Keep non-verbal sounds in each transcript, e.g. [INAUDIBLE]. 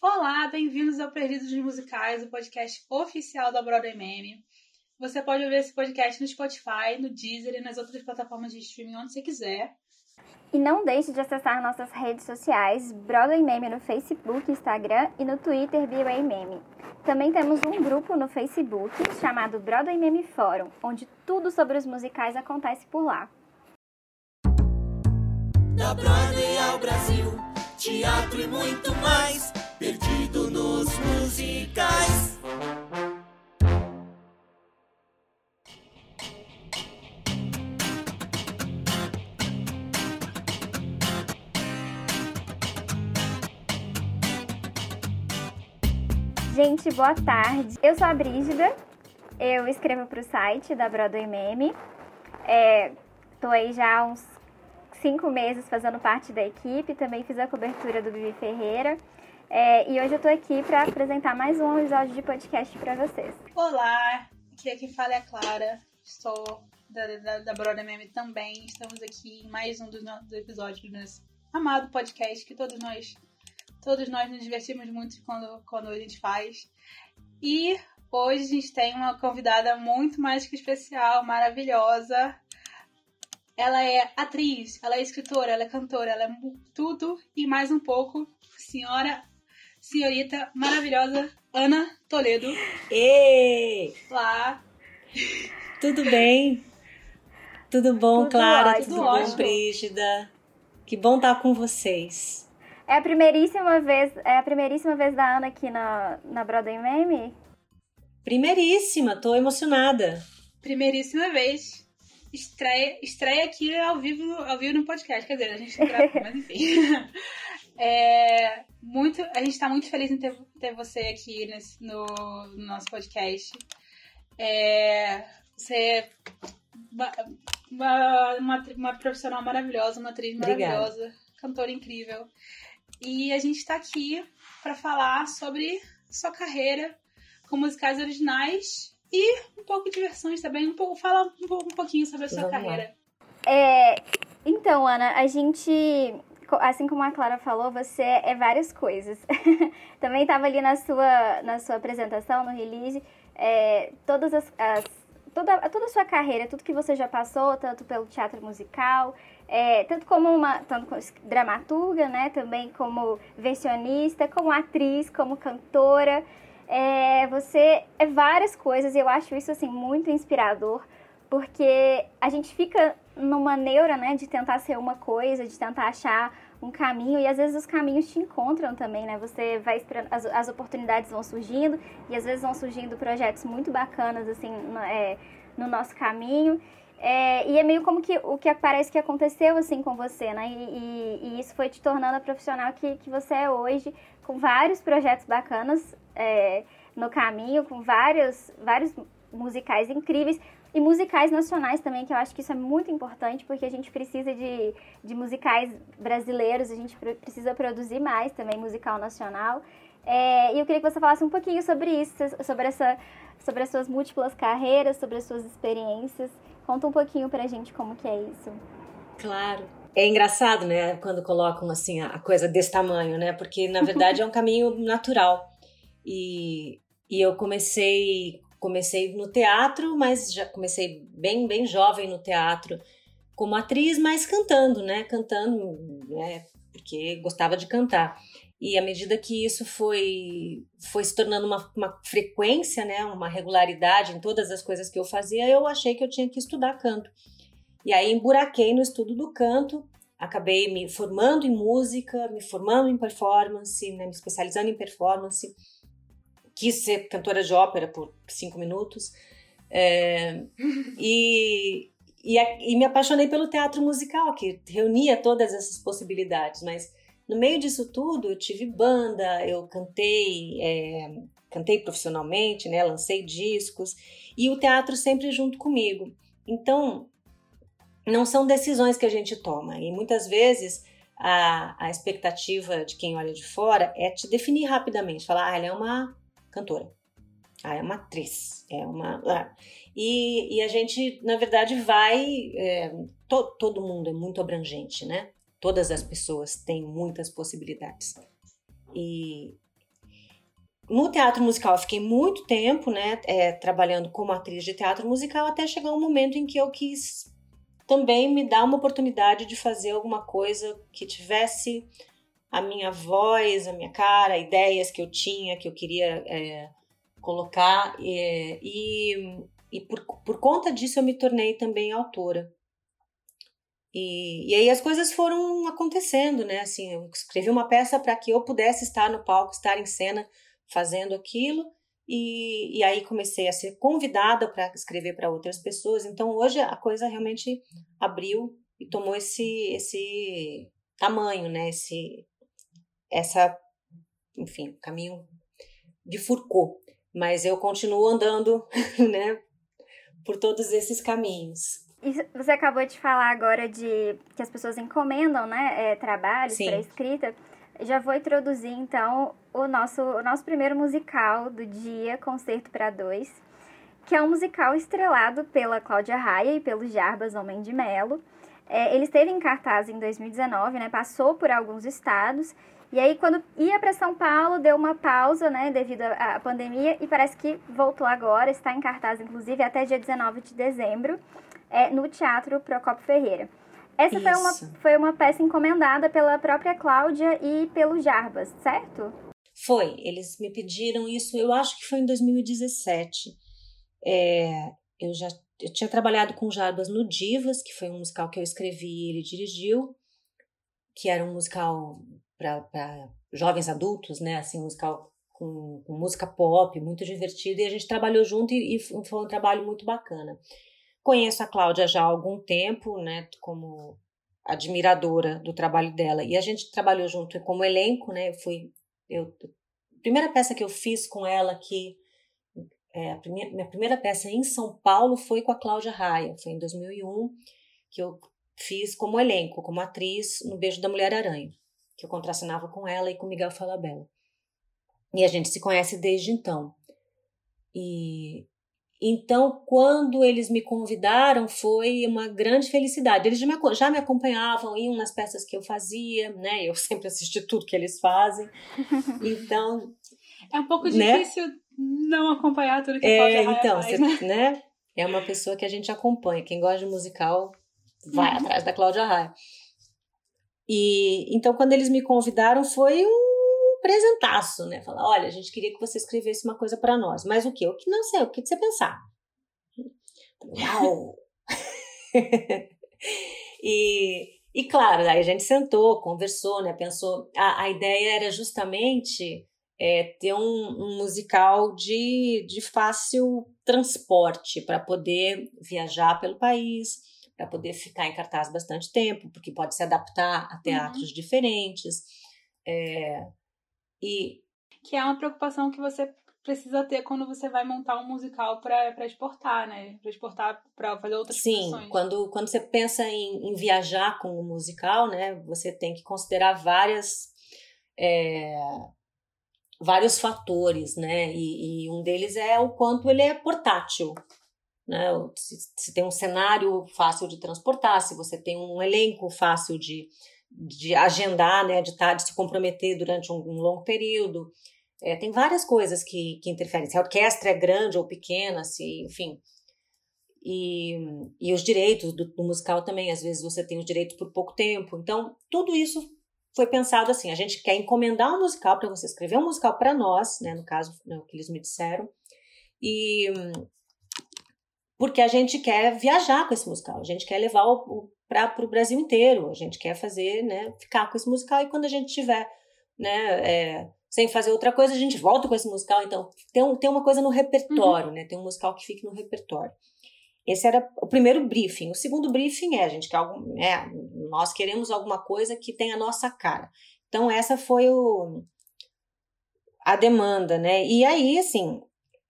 Olá, bem-vindos ao Perdidos dos Musicais, o podcast oficial da Broadway Meme. Você pode ouvir esse podcast no Spotify, no Deezer e nas outras plataformas de streaming onde você quiser. E não deixe de acessar nossas redes sociais, Broadway Meme no Facebook, Instagram e no Twitter, BWay Meme. Também temos um grupo no Facebook chamado Broadway Meme Fórum, onde tudo sobre os musicais acontece por lá. Da Broadway ao Brasil, teatro e muito mais, perdido nos musicais. Gente, boa tarde. Eu sou a Brígida, eu escrevo para o site da Broadway Meme. É, tô aí já há uns cinco meses fazendo parte da equipe, também fiz a cobertura do Bibi Ferreira. É, e hoje eu tô aqui para apresentar mais um episódio de podcast para vocês. Olá, aqui é quem fala é a Clara, estou da, da, da Broadway Meme também. Estamos aqui em mais um dos, dos episódios do nosso amado podcast que todos nós todos nós nos divertimos muito quando, quando a gente faz. E hoje a gente tem uma convidada muito mais que especial, maravilhosa. Ela é atriz, ela é escritora, ela é cantora, ela é tudo e mais um pouco. Senhora, senhorita maravilhosa Ana Toledo. Ei! Lá. Tudo bem? Tudo bom, Tudo Clara? ótimo. Tudo Tudo bom, ótimo. Brígida? Que bom estar com vocês. É a primeiríssima vez, é a primeiríssima vez da Ana aqui na, na Broadway Meme? Primeiríssima, tô emocionada. Primeiríssima vez. Estreia, estreia aqui ao vivo, ao vivo no podcast. Quer dizer, a gente não grava, mas enfim. [LAUGHS] É, muito, a gente está muito feliz em ter, ter você aqui nesse, no, no nosso podcast. É, você é uma, uma, uma, profissional maravilhosa, uma atriz Obrigada. maravilhosa, cantora incrível. E a gente está aqui para falar sobre sua carreira com musicais originais e um pouco de versões também. Um pouco, fala um, pouco, um pouquinho sobre a sua Vamos carreira. É, então, Ana, a gente, assim como a Clara falou, você é várias coisas. [LAUGHS] Também estava ali na sua, na sua apresentação, no release, é, todas as, as- toda, toda a sua carreira, tudo que você já passou, tanto pelo teatro musical, é, tanto como uma tanto como dramaturga, né, também como versionista, como atriz, como cantora. É, você é várias coisas e eu acho isso assim muito inspirador porque a gente fica numa neura, né, de tentar ser uma coisa, de tentar achar um caminho, e às vezes os caminhos te encontram também, né? Você vai as, as oportunidades vão surgindo, e às vezes vão surgindo projetos muito bacanas, assim, no, é, no nosso caminho. É, e é meio como que o que parece que aconteceu, assim, com você, né? E, e- e isso foi te tornando a profissional que, que você é hoje, com vários projetos bacanas é, no caminho, com vários, vários musicais incríveis. E musicais nacionais também, que eu acho que isso é muito importante, porque a gente precisa de, de musicais brasileiros, a gente pre- precisa produzir mais também musical nacional. É, e eu queria que você falasse um pouquinho sobre isso, sobre, essa, sobre as suas múltiplas carreiras, sobre as suas experiências. Conta um pouquinho pra gente como que é isso. Claro. É engraçado, né, quando colocam assim a coisa desse tamanho, né? Porque na verdade é um caminho natural. E, e eu comecei comecei no teatro, mas já comecei bem bem jovem no teatro como atriz, mas cantando, né? Cantando, né? Porque gostava de cantar. E à medida que isso foi foi se tornando uma, uma frequência, né, uma regularidade em todas as coisas que eu fazia, eu achei que eu tinha que estudar canto. E aí emburaquei no estudo do canto, acabei me formando em música, me formando em performance, né, me especializando em performance. Quis ser cantora de ópera por cinco minutos. É, [LAUGHS] e, e, e me apaixonei pelo teatro musical, que reunia todas essas possibilidades. Mas no meio disso tudo, eu tive banda, eu cantei, é, cantei profissionalmente, né, lancei discos, e o teatro sempre junto comigo. Então, não são decisões que a gente toma. E muitas vezes a, a expectativa de quem olha de fora é te definir rapidamente, falar, ah, ela é uma cantora, ah, é uma atriz, é uma. E, e a gente, na verdade, vai. é, to- todo mundo é muito abrangente, né? Todas as pessoas têm muitas possibilidades. E, no teatro musical eu fiquei muito tempo, né, é, trabalhando como atriz de teatro musical até chegar um momento em que eu quis também me dar uma oportunidade de fazer alguma coisa que tivesse a minha voz, a minha cara, ideias que eu tinha, que eu queria é, colocar. É, e, e por, por conta disso eu me tornei também autora. E, e aí as coisas foram acontecendo, né? Assim, eu escrevi uma peça para que eu pudesse estar no palco, estar em cena fazendo aquilo. E, e aí comecei a ser convidada para escrever para outras pessoas. Então hoje a coisa realmente abriu e tomou esse esse tamanho, né? Esse essa enfim, caminho bifurcou. Mas eu continuo andando, [LAUGHS] né, por todos esses caminhos. E você acabou de falar agora de que as pessoas encomendam, né, é, trabalhos para escrita. Já vou introduzir então o nosso, o nosso primeiro musical do dia, Concerto para Dois, que é um musical estrelado pela Cláudia Raia e pelo Jarbas Homem de Melo. É, ele esteve em cartaz em 2019, né, passou por alguns estados e aí, quando ia para São Paulo, deu uma pausa, né, devido à pandemia, e parece que voltou agora, está em cartaz, inclusive, até dia 19 de dezembro, é, no Teatro Procopio Ferreira. Essa foi uma, foi uma peça encomendada pela própria Cláudia e pelo Jarbas, certo? Foi, eles me pediram isso, eu acho que foi em 2017. É, eu já eu tinha trabalhado com Jarbas no Divas, que foi um musical que eu escrevi e ele dirigiu, que era um musical para jovens adultos, né? Assim, musical com, com, música pop, muito divertido, e a gente trabalhou junto e, e, foi um trabalho muito bacana. Conheço a Cláudia já há algum tempo, né? Como admiradora do trabalho dela, e a gente trabalhou junto como elenco, né? Eu fui. Eu, a primeira peça que eu fiz com ela aqui. É, a primeira, minha primeira peça em São Paulo foi com a Cláudia Raia, foi em 2001, que eu fiz como elenco, como atriz no Beijo da Mulher Aranha que eu contracenava com ela e com Miguel Falabella. E a gente se conhece desde então. E então, quando eles me convidaram, foi uma grande felicidade. Eles já me, acompanhavam, iam nas peças que eu fazia, né? Eu [LAUGHS] sempre assisti tudo que eles fazem. Então. [LAUGHS] É um pouco né? difícil não acompanhar tudo que é, então, faz, você, né? né? É uma pessoa que a gente acompanha. Quem gosta de musical vai uhum. atrás da Cláudia Raia. E então, quando eles me convidaram, foi um presentaço, né? Falar, olha, a gente queria que você escrevesse uma coisa para nós. Mas o quê? O que não sei, o que você pensar? Uau! [LAUGHS] e, e claro, aí a gente sentou, conversou, né? Pensou. A, a ideia era justamente é, ter um, um, musical de, de fácil transporte para poder viajar pelo país, para poder ficar em cartaz bastante tempo, porque pode se adaptar a teatros uhum. diferentes. É, e que é uma preocupação que você precisa ter quando você vai montar um musical para exportar, né? Para exportar para fazer outras Sim, quando quando você pensa em, em viajar com o um musical, né? Você tem que considerar várias é, vários fatores, né? E, e, um deles é o quanto ele é portátil, né? Se, se, tem um cenário fácil de transportar, se você tem um elenco fácil de, de agendar, né? de, tá, de se comprometer durante um, um longo período. É, tem várias coisas que, que interferem. Se a orquestra é grande ou pequena, se, enfim. E, e os direitos do, do musical também, às vezes você tem os direitos por pouco tempo. Então, tudo isso foi pensado assim: a gente quer encomendar um musical para você escrever um musical para nós, né, no caso, né, o que eles me disseram, e, porque a gente quer viajar com esse musical, a gente quer levar para o Brasil inteiro, a gente quer fazer, né, ficar com esse musical e quando a gente tiver, né, é, sem fazer outra coisa, a gente volta com esse musical. Então, tem, um, tem uma coisa no repertório, uhum. né, tem um musical que fique no repertório. Esse era o primeiro briefing. O segundo briefing é, a gente algum, é, nós queremos alguma coisa que tenha a nossa cara. Então, essa foi o, a demanda, né? E aí, assim,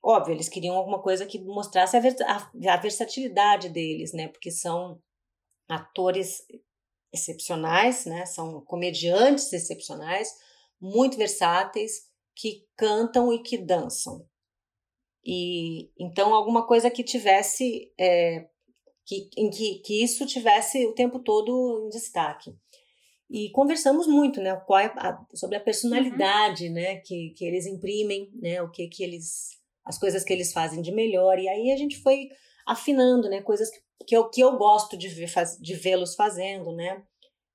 Óbvio, eles queriam alguma coisa que mostrasse a, a, a versatilidade deles, né? Porque são atores excepcionais, né? São comediantes excepcionais, muito versáteis, que cantam e que dançam. E então alguma coisa que tivesse é, que, em que, que isso tivesse o tempo todo em destaque. e conversamos muito, né, qual é a, sobre a personalidade, uhum. né, que, que eles imprimem, né, o que que eles, as coisas que eles fazem de melhor, e aí a gente foi afinando, né, coisas que, que eu, que eu gosto de, ver, de vê-los fazendo, né,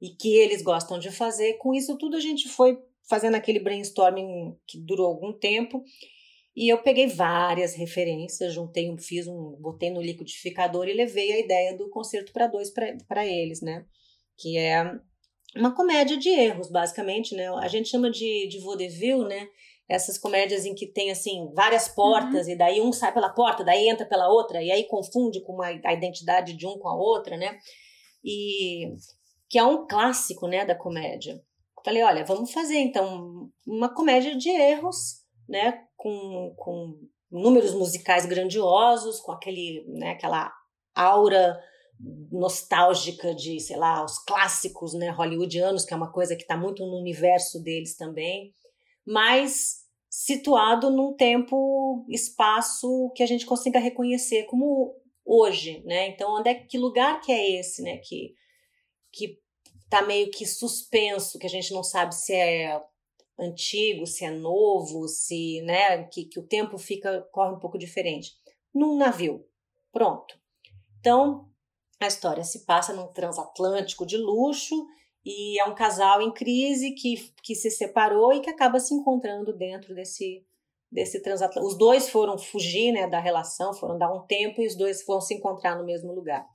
e que eles gostam de fazer, com isso tudo a gente foi fazendo aquele brainstorming que durou algum tempo, e eu peguei várias referências, juntei, fiz um, botei no liquidificador e levei a ideia do concerto para dois para eles, né? Que é uma comédia de erros, basicamente, né? A gente chama de, de vaudeville, né? Essas comédias em que tem, assim, várias portas, uhum. e daí um sai pela porta, daí entra pela outra, e aí confunde com a, a identidade de um com a outra, né? E que é um clássico, né, da comédia. Falei, olha, vamos fazer, então, uma comédia de erros, né? Com, com números musicais grandiosos, com aquele, né, aquela aura nostálgica de, sei lá, os clássicos né, hollywoodianos, que é uma coisa que está muito no universo deles também, mas situado num tempo, espaço que a gente consiga reconhecer como hoje, né? Então, onde é que lugar que é esse, né? Que que tá meio que suspenso, que a gente não sabe se é antigo, se é novo, se, né, que, que o tempo fica corre um pouco diferente. Num navio. Pronto. Então, a história se passa num transatlântico de luxo e é um casal em crise que, que se separou e que acaba se encontrando dentro desse desse transatlântico. Os dois foram fugir, né, da relação, foram dar um tempo e os dois vão se encontrar no mesmo lugar.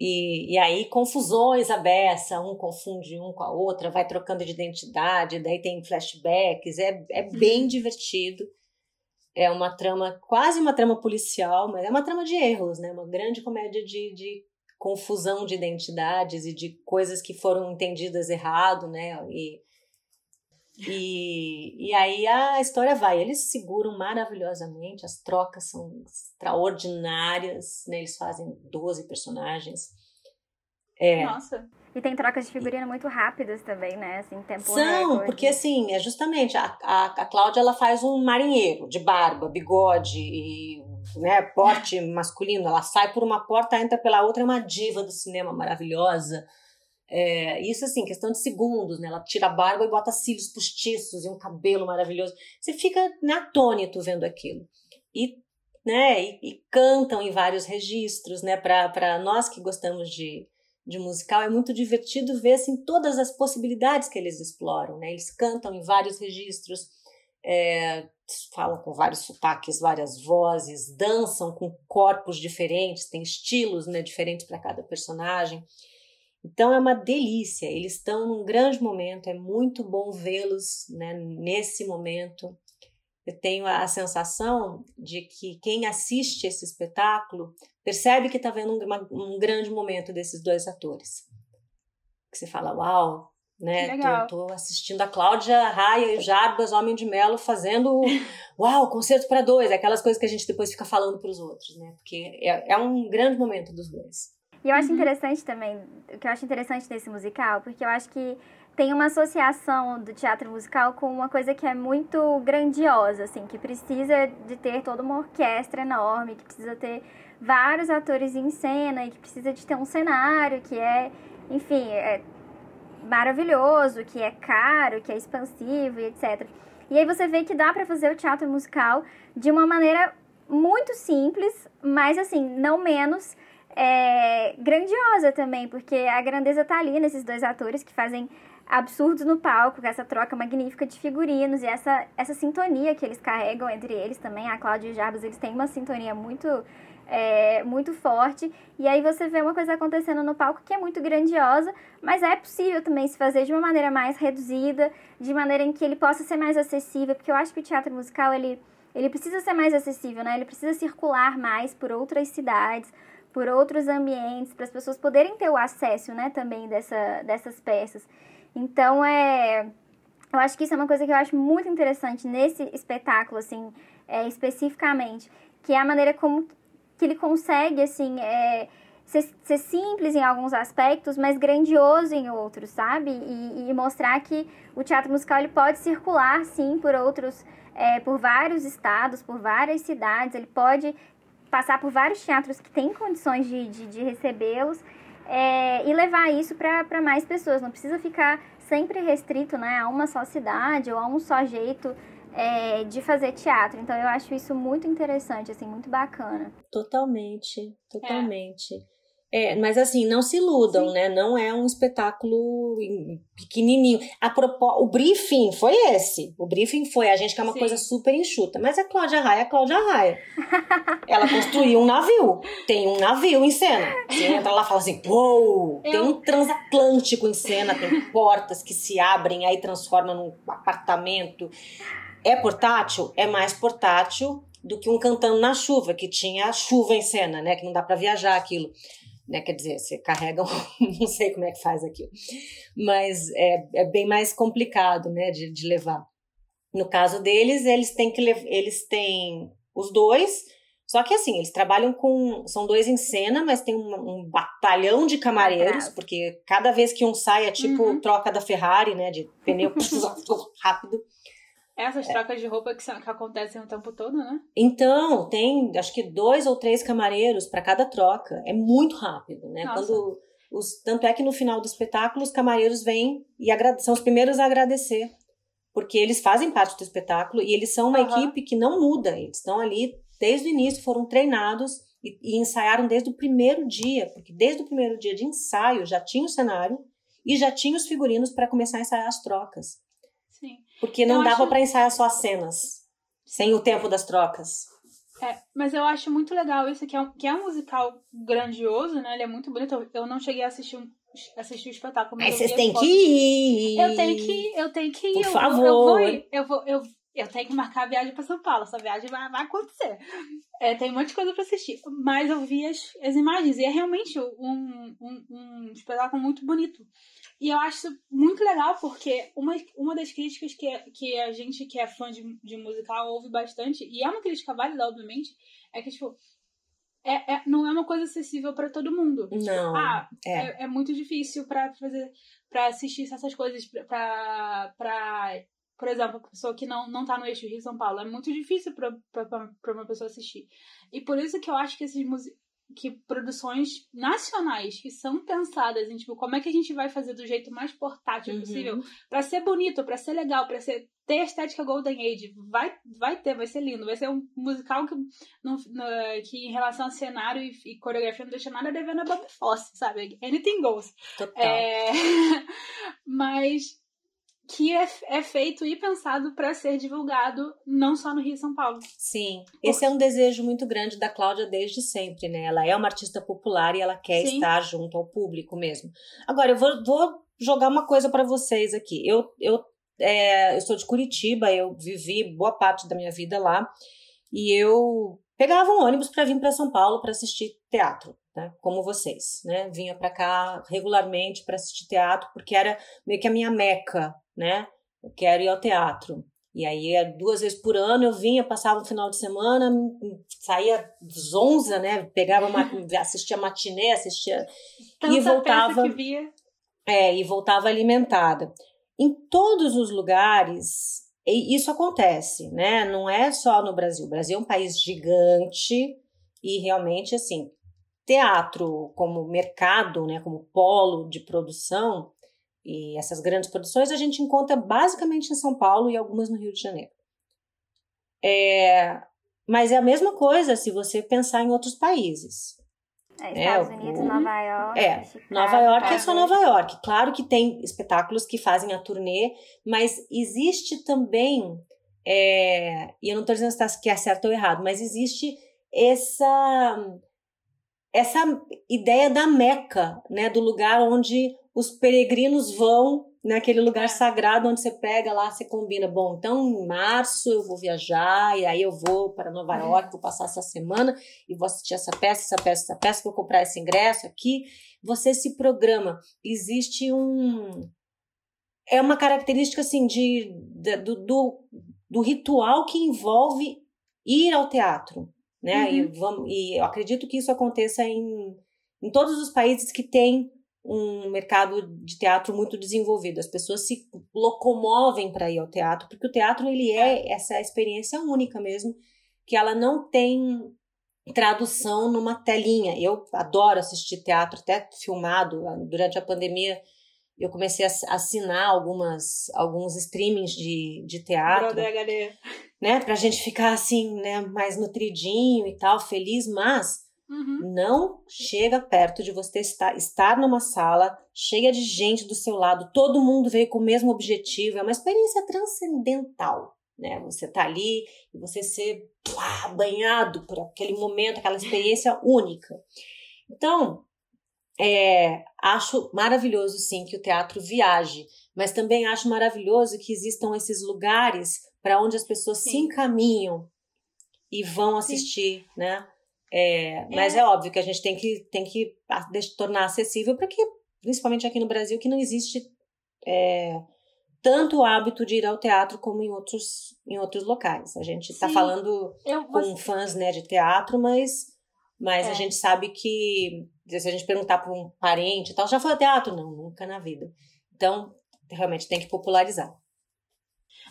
E, e aí confusões à beça, um confunde um com a outra, vai trocando de identidade, daí tem flashbacks, é, é bem uhum. divertido. É uma trama, quase uma trama policial, mas é uma trama de erros, né? Uma grande comédia de, de confusão de identidades e de coisas que foram entendidas errado, né? E, e, e aí a história vai. Eles se seguram maravilhosamente, as trocas são extraordinárias, né? Eles fazem 12 personagens. É. Nossa. E tem trocas de figurino muito rápidas também, né? Assim, tempo São, recorde. porque assim, é justamente a, a, a Cláudia ela faz um marinheiro de barba, bigode e né, porte masculino. Ela sai por uma porta, entra pela outra, é uma diva do cinema maravilhosa. É, isso assim, questão de segundos, né? Ela tira a barba e bota cílios postiços e um cabelo maravilhoso. Você fica né, atônito vendo aquilo. E, né, e, e cantam em vários registros, né? Para nós que gostamos de, de musical, é muito divertido ver assim, todas as possibilidades que eles exploram. Né? Eles cantam em vários registros, é, falam com vários sotaques, várias vozes, dançam com corpos diferentes, tem estilos né, diferentes para cada personagem. Então é uma delícia, eles estão num grande momento, é muito bom vê-los né, nesse momento. Eu tenho a sensação de que quem assiste esse espetáculo percebe que está vendo um, uma, um, grande momento desses dois atores. Que você fala, uau, né? Legal. Tô, tô assistindo a Cláudia Raia e o Jarbas Homem de Melo fazendo, [LAUGHS] uau, concerto para dois, aquelas coisas que a gente depois fica falando para os outros, né? Porque é, é um grande momento dos dois. E eu acho uhum. interessante também, o que eu acho interessante desse musical, porque eu acho que tem uma associação do teatro musical com uma coisa que é muito grandiosa, assim, que precisa de ter toda uma orquestra enorme, que precisa ter vários atores em cena e que precisa de ter um cenário que é, enfim, é maravilhoso, que é caro, que é expansivo e etc. E aí você vê que dá para fazer o teatro musical de uma maneira muito simples, mas assim, não menos é, grandiosa também, porque a grandeza tá ali nesses dois atores que fazem absurdos no palco, com essa troca magnífica de figurinos e essa, essa sintonia que eles carregam entre eles também. A Cláudia e o Jarbas, eles têm uma sintonia muito, é, muito forte. E aí você vê uma coisa acontecendo no palco que é muito grandiosa, mas é possível também se fazer de uma maneira mais reduzida, de maneira em que ele possa ser mais acessível, porque eu acho que o teatro musical, ele, ele precisa ser mais acessível, né? Ele precisa circular mais por outras cidades, por outros ambientes, para as pessoas poderem ter o acesso, né, também dessa, dessas peças. Então, é, eu acho que isso é uma coisa que eu acho muito interessante nesse espetáculo, assim, é, especificamente, que é a maneira como que ele consegue, assim, é, ser, ser, simples em alguns aspectos, mas grandioso em outros, sabe? E, e, mostrar que o teatro musical ele pode circular, sim, por outros, é, por vários estados, por várias cidades, ele pode passar por vários teatros que têm condições de, de, de recebê-los. é, e levar isso para mais pessoas. Não precisa ficar sempre restrito né, a uma só cidade ou a um só jeito é, de fazer teatro. Então eu acho isso muito interessante, assim, muito bacana. Totalmente, totalmente. É. É, mas assim, não se iludam, Sim. né? Não é um espetáculo pequenininho. A propo... O briefing foi esse. O briefing foi, a gente quer uma Sim. coisa super enxuta. Mas a Cláudia Raia é a Cláudia Raia. [LAUGHS] Ela construiu um navio. Tem um navio em cena. Você entra lá e fala assim, uou! Tem um transatlântico em cena, tem portas que se abrem, aí transforma num apartamento. É portátil? É mais portátil do que um cantando na chuva, que tinha chuva em cena, né? Que não dá para viajar aquilo né? Quer dizer, você carrega, um, [LAUGHS] não sei como é que faz aquilo, mas é, é bem mais complicado, né, de, de levar. No caso deles, eles têm que eles têm os dois, só que assim, eles trabalham com. São dois em cena, mas tem um, um batalhão de camareiros, porque cada vez que um sai é tipo uhum. troca da Ferrari, né? De pneu [LAUGHS] rápido. Essas trocas de roupa que, são, que acontecem o tempo todo, né? Então, tem acho que dois ou três camareiros para cada troca. É muito rápido, né? Nossa. Quando os, tanto é que no final do espetáculo os camareiros vêm e são os primeiros a agradecer. Porque eles fazem parte do espetáculo e eles são uma uhum. equipe que não muda. Eles estão ali desde o início, foram treinados e, e ensaiaram desde o primeiro dia. Porque desde o primeiro dia de ensaio já tinha o cenário e já tinha os figurinos para começar a ensaiar as trocas. Porque não eu dava acho... para ensaiar só as cenas, sem o tempo das trocas. É, mas eu acho muito legal isso, que é um, que é um musical grandioso, né? Ele é muito bonito. Eu não cheguei a assistir, assistir o espetáculo. Mas, mas vocês têm que ir! Eu tenho que ir, eu tenho que ir. Por eu, favor! Eu, vou ir, eu vou, eu, eu tenho que marcar a viagem para São Paulo. Essa viagem vai, vai acontecer. É, tem um monte de coisa para assistir. Mas eu vi as, as imagens e é realmente um, um, um espetáculo muito bonito. E eu acho muito legal porque uma, uma das críticas que, que a gente que é fã de, de musical ouve bastante, e é uma crítica válida, obviamente, é que, tipo, é, é, não é uma coisa acessível para todo mundo. Não. Ah, é, é, é muito difícil para fazer para assistir essas coisas para para por exemplo, a pessoa que não, não tá no eixo Rio São Paulo. É muito difícil para uma pessoa assistir. E por isso que eu acho que esses que produções nacionais que são pensadas em tipo como é que a gente vai fazer do jeito mais portátil uhum. possível para ser bonito, para ser legal, para ser ter a estética Golden Age, vai vai ter, vai ser lindo, vai ser um musical que no, no, que em relação a cenário e, e, coreografia não deixa nada devendo a Bob Fosse, sabe? Anything goes. Total. É... [LAUGHS] Mas que é, é feito e pensado para ser divulgado não só no Rio e São Paulo. Sim, esse é um desejo muito grande da Cláudia desde sempre, né? Ela é uma artista popular e ela quer Sim. estar junto ao público mesmo. Agora, eu vou, vou jogar uma coisa para vocês aqui. Eu, eu, é, eu sou de Curitiba, eu vivi boa parte da minha vida lá e eu pegava um ônibus para vir para São Paulo para assistir teatro né, como vocês, né? Vinha para cá regularmente para assistir teatro porque era meio que a minha meca, né? Eu quero ir ao teatro. E aí, duas vezes por ano eu vinha, passava um final de semana, saía zonza, né? Pegava, uma, [LAUGHS] assistia matinê, assistia Tanta e voltava. que via. É, e voltava alimentada. Em todos os lugares, isso acontece, né? Não é só no Brasil. O Brasil é um país gigante e realmente, assim, teatro como mercado, né, como polo de produção, e essas grandes produções a gente encontra basicamente em São Paulo e algumas no Rio de Janeiro. É, mas é a mesma coisa se você pensar em outros países. É, Estados é, Unidos, o, Nova York. É, Chicago, Nova York é só Nova York. Claro que tem espetáculos que fazem a turnê, mas existe também, é, e eu não estou dizendo que é certo ou errado, mas existe essa essa ideia da Meca, né, do lugar onde os peregrinos vão, naquele lugar é. sagrado onde você pega lá, você combina, bom, então em março eu vou viajar e aí eu vou para Nova uhum. York, vou passar essa semana e vou assistir essa peça, essa peça, essa peça, vou comprar esse ingresso aqui. Você se programa. Existe um é uma característica assim de, de do, do, do ritual que envolve ir ao teatro né? Uhum. E, vamos, e eu acredito que isso aconteça em, em todos os países que têm um mercado de teatro muito desenvolvido. As pessoas se locomovem para ir ao teatro, porque o teatro ele é essa experiência única mesmo, que ela não tem tradução numa telinha. Eu adoro assistir teatro, até filmado. Durante a pandemia, eu comecei a assinar algumas, alguns streamings de, de teatro. Brother. Né, pra gente ficar assim, né, mais nutridinho e tal, feliz, mas Uhum. não chega perto de você estar, estar numa sala cheia de gente do seu lado, todo mundo veio com o mesmo objetivo, é uma experiência transcendental. Né? Você tá ali e você ser pá, banhado por aquele momento, aquela experiência única. Então, é, acho maravilhoso sim que o teatro viaje, mas também acho maravilhoso que existam esses lugares para onde as pessoas Sim. se encaminham e vão assistir, né? É, mas é. óbvio que a gente tem que, tem que tornar acessível para que, principalmente aqui no Brasil, que não existe é, tanto o hábito de ir ao teatro como em outros, em outros locais. A gente está falando com fãs né, de teatro, mas, mas É. a gente sabe que se a gente perguntar para um parente e tal, já foi ao teatro? Não, nunca na vida. Então, realmente tem que popularizar.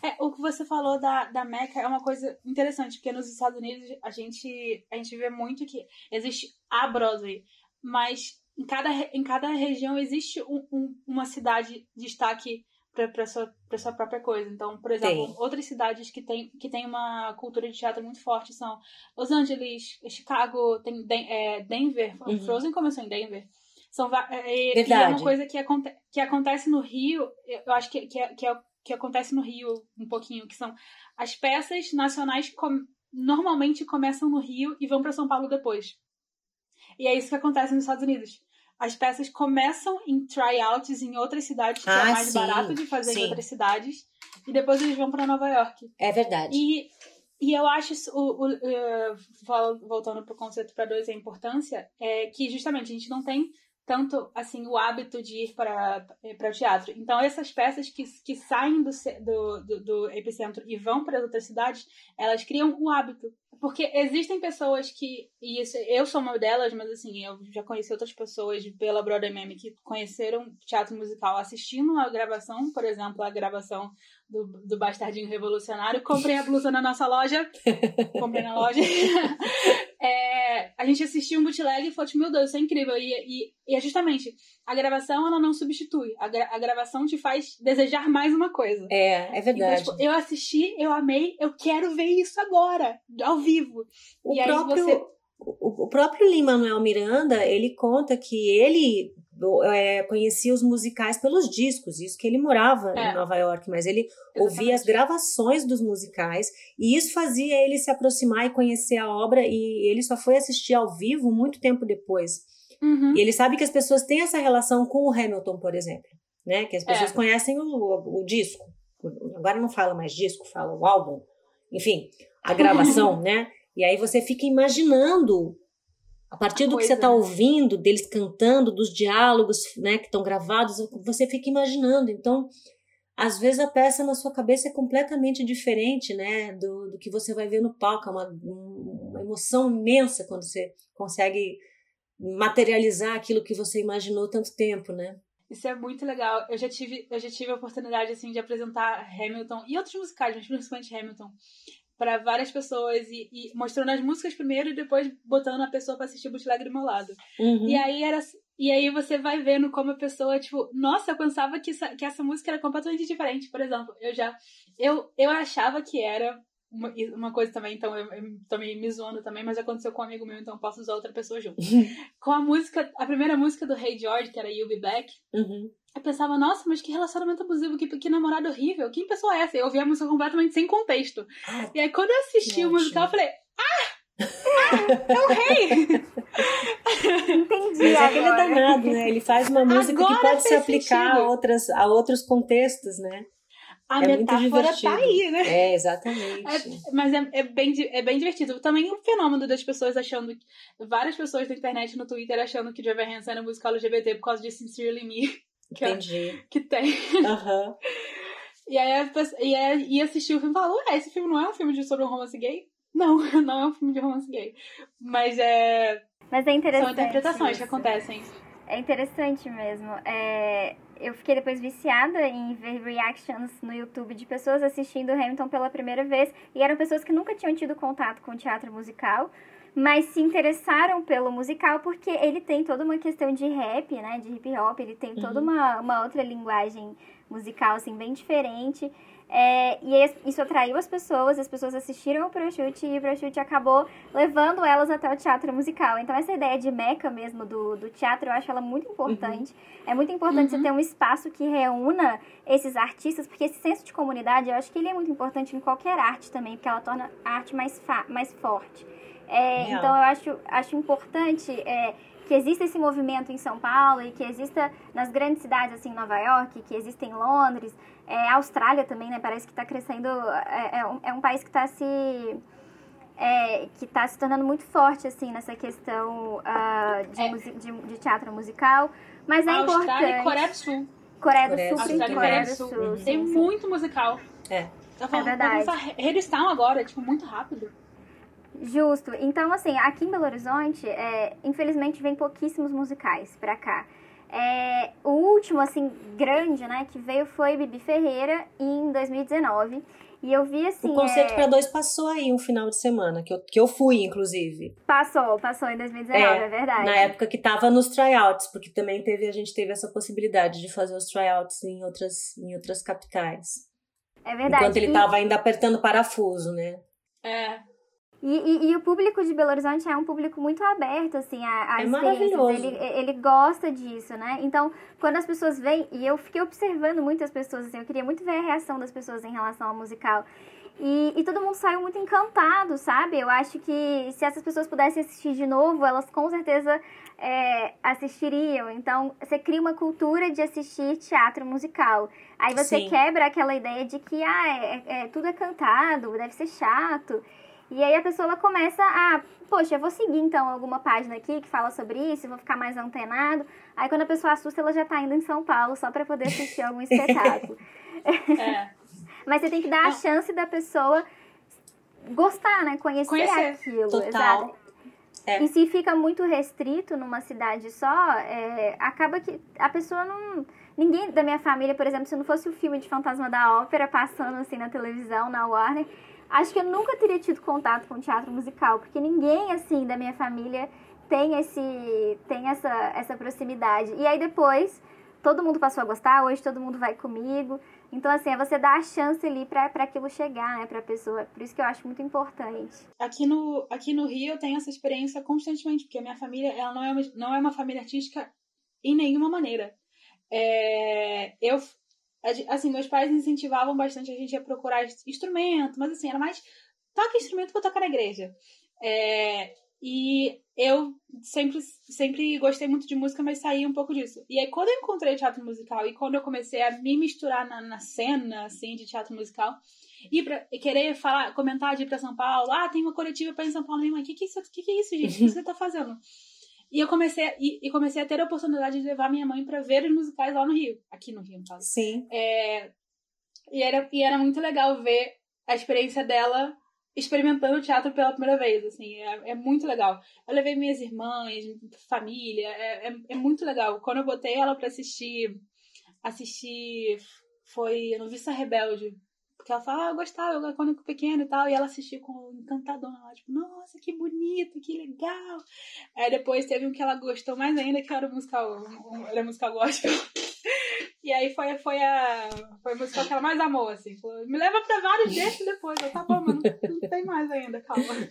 É, o que você falou da, da Meca é uma coisa interessante, porque nos Estados Unidos a gente, a gente vê muito que existe a Broadway, mas em cada, em cada região existe um- um- uma cidade de destaque para sua, pra sua própria coisa. Então, por exemplo, Tem. outras cidades que têm que tem uma cultura de teatro muito forte são Los Angeles, Chicago, tem Den- é, Denver. Uhum. Frozen começou em Denver. São, é, é uma coisa que, aconte, que acontece no Rio, eu acho que, que, é, que, é, que acontece no Rio um pouquinho, que são as peças nacionais com- normalmente começam no Rio e vão para São Paulo depois. E é isso que acontece nos Estados Unidos. As peças começam em tryouts em outras cidades, que Ah, é mais sim, barato de fazer sim. em outras cidades, e depois eles vão para Nova York. É verdade. E, e eu acho, isso- o, o, vol- voltando pro conceito para dois, a importância é que justamente a gente não tem tanto assim o hábito de ir para para o teatro. Então essas peças que, que saem do, do, do epicentro e vão para outras cidades, elas criam o hábito. Porque existem pessoas que, e isso, eu sou uma delas, mas assim, eu já conheci outras pessoas pela Broadway Meme que conheceram teatro musical assistindo a gravação, por exemplo, a gravação do, do Bastardinho Revolucionário. Comprei a blusa na nossa loja. [LAUGHS] Comprei na loja. É, a gente assistiu um bootleg e falou, tipo, meu Deus, isso é incrível. E, e, e é justamente, a gravação ela não substitui. A, gra- a gravação te faz desejar mais uma coisa. É, é verdade. Então, tipo, eu assisti, eu amei, eu quero ver isso agora, ao vivo. O e aí próprio, você- o, o próprio Lin-Manuel Miranda, ele conta que ele é, conhecia os musicais pelos discos, isso que ele morava É. em Nova York, mas ele ouvia as Exatamente. gravações dos musicais e isso fazia ele se aproximar e conhecer a obra e ele só foi assistir ao vivo muito tempo depois. Uhum. E ele sabe que as pessoas têm essa relação com o Hamilton, por exemplo, né? Que as pessoas É. conhecem o, o, o disco. Agora não fala mais disco, fala o álbum. Enfim, a gravação, [LAUGHS] né? E aí você fica imaginando, a partir do que você está né? ouvindo, deles cantando, dos diálogos né, que estão gravados, você fica imaginando. Então, às vezes a peça na sua cabeça é completamente diferente, né? Do, do que você vai ver no palco. É uma, uma emoção imensa quando você consegue materializar aquilo que você imaginou tanto tempo, né? Isso é muito legal. Eu já tive, eu já tive a oportunidade assim de apresentar Hamilton e outros musicais, mas principalmente Hamilton, para várias pessoas e, e mostrando as músicas primeiro e depois botando a pessoa para assistir o bootleg do meu lado. Uhum. E aí era e aí você vai vendo como a pessoa, tipo, nossa, eu pensava que essa, que essa música era completamente diferente. Por exemplo, eu já eu, eu achava que era uma, uma coisa também, então eu, eu tô me, me zoando também, mas aconteceu com um amigo meu, então eu posso usar outra pessoa junto. [LAUGHS] com a música, a primeira música do Hey George, que era You Be Back, Uhum. eu pensava, nossa, mas que relacionamento abusivo, que, que namorado horrível, que pessoa é essa? Eu ouvi a música completamente sem contexto. Ah, E aí quando eu assisti o musical, eu falei, ah! [LAUGHS] Ah, é o rei! Entendi Mas é que ele é danado, né? Ele faz uma música Agora que pode se aplicar a, outras, a outros contextos, né? A É metáfora tá aí, né? É, exatamente. É, mas é, é, bem, é bem divertido. Também o fenômeno das pessoas achando. Várias pessoas da internet no Twitter achando que Trevor Hansen era musical LGBT por causa de Sincerely Me, que, é- Entendi. que tem. Aham. [LAUGHS] E aí, e aí e assistiu o filme e falou: Ué, esse filme não é um filme de, sobre um romance gay? Não, [LAUGHS] não é um filme de romance gay. Mas é. Mas é interessante. São interpretações que isso. acontecem. É interessante mesmo. É, eu fiquei depois viciada em ver reactions no YouTube de pessoas assistindo Hamilton pela primeira vez. E eram pessoas que nunca tinham tido contato com teatro musical. mas se interessaram pelo musical porque ele tem toda uma questão de rap, né, de hip hop, ele tem toda Uhum. uma, uma outra linguagem musical, assim, bem diferente. É, e isso atraiu as pessoas, as pessoas assistiram o Prochute e o Prochute acabou levando elas até o teatro musical. Então, essa ideia de meca mesmo do, do teatro, eu acho ela muito importante. É muito importante Uhum. você ter um espaço que reúna esses artistas, porque esse senso de comunidade, eu acho que ele é muito importante em qualquer arte também, porque ela torna a arte mais, mais forte. É, então, eu acho, acho importante é, que exista esse movimento em São Paulo e que exista nas grandes cidades, assim, Nova York, que exista em Londres, é, Austrália também, né? Parece que está crescendo, é, é um, é um país que está se... é, que está se tornando muito forte, assim, nessa questão ah, de, É. de, de teatro musical. Mas é Austrália importante. e Coreia do Sul. Coreia do Coreia Sul. Coreia do Sul. Sul. Uhum. sim, Tem sim. muito musical. É. Tá falando, verdade. Vai começar Hadestown agora, tipo, muito rápido. Justo. Então, assim, aqui em Belo Horizonte, é, infelizmente, vem pouquíssimos musicais pra cá. É, o último, assim, grande, né, que veio foi Bibi Ferreira em 2019. E eu vi, assim... O conceito é, para dois passou aí um final de semana, que eu, que eu fui, inclusive. Passou, passou em 2019, é, É, verdade. Na época que tava nos tryouts, porque também teve, a gente teve essa possibilidade de fazer os tryouts em outras, em outras capitais. É verdade. Enquanto ele E- tava ainda apertando parafuso, né? É. E, e- e o público de Belo Horizonte é um público muito aberto, assim, a, a É experiências. Ele, ele gosta disso, né? Então, quando as pessoas vêm, e eu fiquei observando muitas pessoas, assim, eu queria muito ver a reação das pessoas em relação ao musical. E, e todo mundo saiu muito encantado, sabe? Eu acho que se essas pessoas pudessem assistir de novo, elas com certeza é, assistiriam. Então, você cria uma cultura de assistir teatro musical. Aí você Sim. quebra aquela ideia de que ah, é- é- tudo é cantado, deve ser chato. E aí a pessoa começa a, poxa, eu vou seguir então alguma página aqui que fala sobre isso, vou ficar mais antenado. Aí quando a pessoa assusta, ela já tá indo em São Paulo só pra poder assistir algum [LAUGHS] espetáculo. É. [LAUGHS] Mas você tem que dar a chance da pessoa gostar, né? Conhecer, Conhecer. aquilo. Total. Exato. É. E se fica muito restrito numa cidade só, é, acaba que a pessoa não. Ninguém da minha família, por exemplo, se não fosse o filme de Fantasma da Ópera passando assim na televisão, na Warner, acho que eu nunca teria tido contato com teatro musical, porque ninguém assim da minha família tem esse tem essa essa proximidade. E aí depois todo mundo passou a gostar, hoje todo mundo vai comigo. Então assim, é você dar a chance ali para aquilo chegar, né, pra pessoa. Por isso que eu acho muito importante. Aqui no, aqui no Rio eu tenho essa experiência constantemente, porque a minha família ela não, é uma, não é uma família artística em nenhuma maneira. É, eu, assim, meus pais incentivavam bastante a gente a procurar instrumento, mas assim, era mais toca instrumento pra tocar na igreja. É, e eu sempre, sempre gostei muito de música, mas saí um pouco disso. E aí, quando eu encontrei teatro musical e quando eu comecei a me misturar na, na cena, assim, de teatro musical, ir pra, e querer falar, comentar de ir pra São Paulo, ah, tem uma coletiva pra ir em São Paulo, o que que, isso, que que é isso, gente? O que você tá fazendo? E eu comecei, a- e, e comecei a ter a oportunidade de levar minha mãe pra ver os musicais lá no Rio, aqui no Rio, no caso. Sim. É, e, era, e era muito legal ver a experiência dela experimentando o teatro pela primeira vez, assim, é, é muito legal. Eu levei minhas irmãs, família, é, é, é muito legal. Quando eu botei ela pra assistir, assistir, foi no Vista Rebelde, porque ela fala, ah, eu gostava, eu era pequena e tal, e ela assistiu com encantadona, ela, tipo, nossa, que bonito, que legal. Aí depois teve um que ela gostou mais ainda, que era o musical, era musical gospel. [LAUGHS] E aí foi, foi, a, foi a música que ela mais amou, assim. Falou, me leva pra vários desses depois. Eu, tá bom, mas não, não tem mais ainda, calma.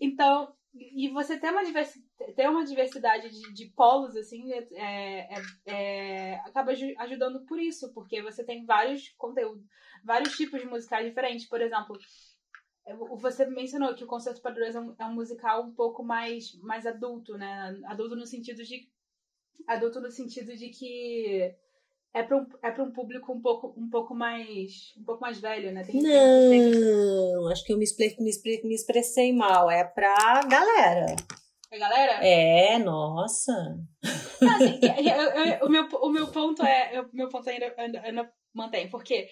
Então, e você ter uma, diversi ter uma diversidade de, de polos, assim, é, é, é, acaba aju- ajudando por isso, porque você tem vários conteúdos, vários tipos de musicais diferentes. Por exemplo, eu- você mencionou que o Concerto para Dois é um, é um musical um pouco mais, mais adulto, né? Adulto no sentido de adulto no sentido de que é para um, é pra um público um pouco, um pouco mais um pouco mais velho, né? Tem, tem- tem- Não, acho que eu me, expre- me, expre- me expressei mal. É pra galera. a galera. É, nossa. Não, assim, eu- eu- o, meu, o meu ponto é o meu ponto ainda, ainda, ainda mantém, porque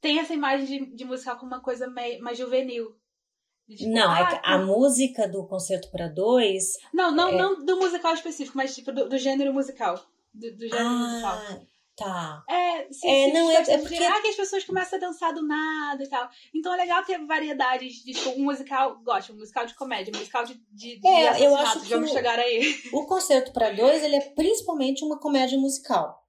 tem essa imagem de, de musical como uma coisa meio, mais juvenil. Tipo, Não, é ah, que a música do Concerto para Dois. Não, não, É. não do musical específico, mas tipo do, do gênero musical. Do, do gênero musical. Tá. É, sim, É, sim, não, tipo, é- é de- porque- Ah, que as pessoas começam a dançar do nada e tal. Então é legal ter variedades de tipo, um musical, gosto, um musical de comédia, um musical de, de, de É, eu acho que vamos chegar aí. O Concerto para Dois, ele é principalmente uma comédia musical.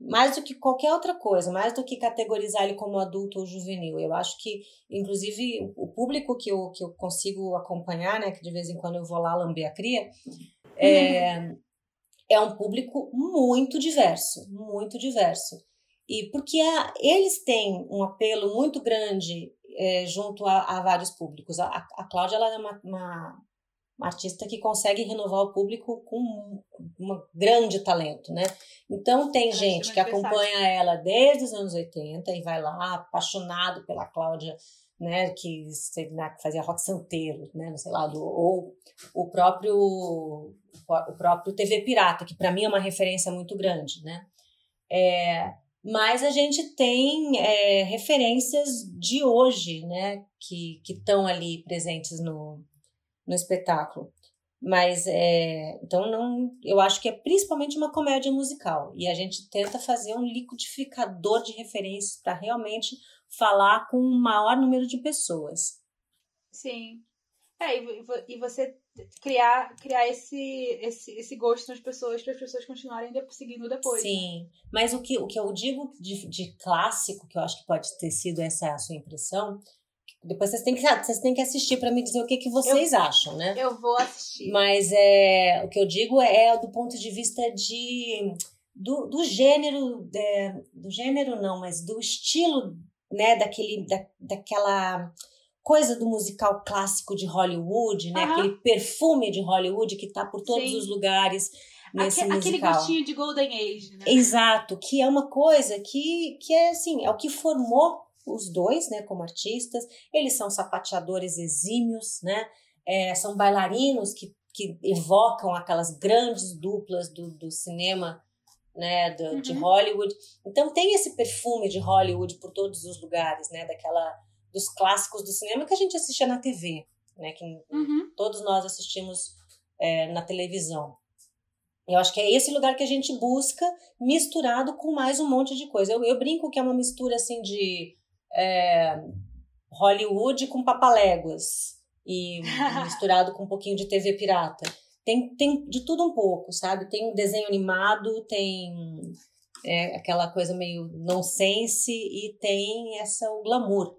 Mais do que qualquer outra coisa, mais do que categorizar ele como adulto ou juvenil. Eu acho que, inclusive, o público que eu, que eu consigo acompanhar, né, que de vez em quando eu vou lá lamber a cria, é, [LAUGHS] é um público muito diverso, muito diverso. E porque a- eles têm um apelo muito grande é, junto a, a vários públicos. A, a- Cláudia ela é uma, uma, uma artista que consegue renovar o público com um, um grande talento, né? Então tem é gente que acompanha ela desde os anos 80 e vai lá apaixonado pela Cláudia, né? Na- que fazia rock santeiro, né? Sei lá, do, ou o próprio o próprio TV Pirata, que para mim é uma referência muito grande, né? É, mas a gente tem é, referências de hoje, né? Que estão ali presentes no, no espetáculo. Mas é, então não, eu acho que é principalmente uma comédia musical e a gente tenta fazer um liquidificador de referências para realmente falar com um maior número de pessoas. Sim. É, e, e você criar, criar esse, esse, esse gosto nas pessoas para as pessoas continuarem de- seguindo depois. né? Sim, mas o que, o que eu digo de, de clássico, que eu acho que pode ter sido essa a sua impressão, depois vocês têm que, vocês têm que assistir para me dizer o que, que vocês acham, né? Eu vou assistir. Mas é, o que eu digo é do ponto de vista de do, do gênero, é, do gênero não, mas do estilo, né, daquele, da, daquela coisa do musical clássico de Hollywood, né, Aham. aquele perfume de Hollywood que tá por todos Sim. os lugares nesse Aque- aquele gostinho de Golden Age, né? Exato, que é uma coisa que, que é assim, é o que formou os dois, né, como artistas. Eles são sapateadores exímios, né? É, são bailarinos que, que evocam aquelas grandes duplas do, do cinema, né, do- de Uhum. Hollywood. Então tem esse perfume de Hollywood por todos os lugares, né, daquela dos clássicos do cinema que a gente assistia na TV, né, que Uhum. todos nós assistimos é, na televisão. Eu acho que é esse lugar que a gente busca, misturado com mais um monte de coisa. Eu, eu brinco que é uma mistura assim de é, Hollywood com papaléguas e [LAUGHS] misturado com um pouquinho de TV pirata. Tem, tem de tudo um pouco, sabe? Tem um desenho animado, tem é, aquela coisa meio nonsense e tem essa o glamour,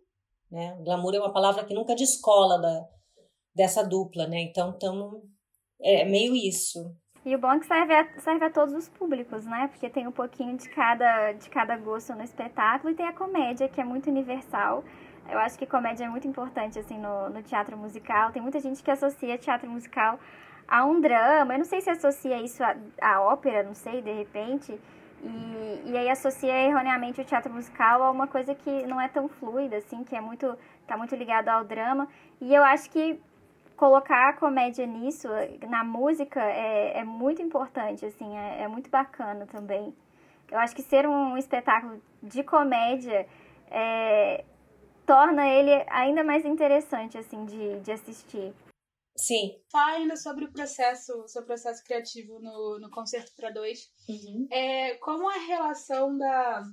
né? O glamour é uma palavra que nunca descola da, dessa dupla, né? Então, tamo, é meio isso. E o bom é que serve a, serve a todos os públicos, né? Porque tem um pouquinho de cada, de cada gosto no espetáculo e tem a comédia, que é muito universal. Eu acho que comédia é muito importante, assim, no, no teatro musical. Tem muita gente que associa teatro musical a um drama. Eu não sei se associa isso à, ópera, não sei, de repente. E, e aí associa erroneamente o teatro musical a uma coisa que não é tão fluida, assim, que é muito, tá muito ligado ao drama. E eu acho que colocar a comédia nisso, na música, é, é muito importante, assim, é, é muito bacana também. Eu acho que ser um espetáculo de comédia é, torna ele ainda mais interessante, assim, de, de assistir. Sim. Fala ainda sobre o processo, seu processo criativo no, no Concerto para Dois. Uhum. É, como a relação da,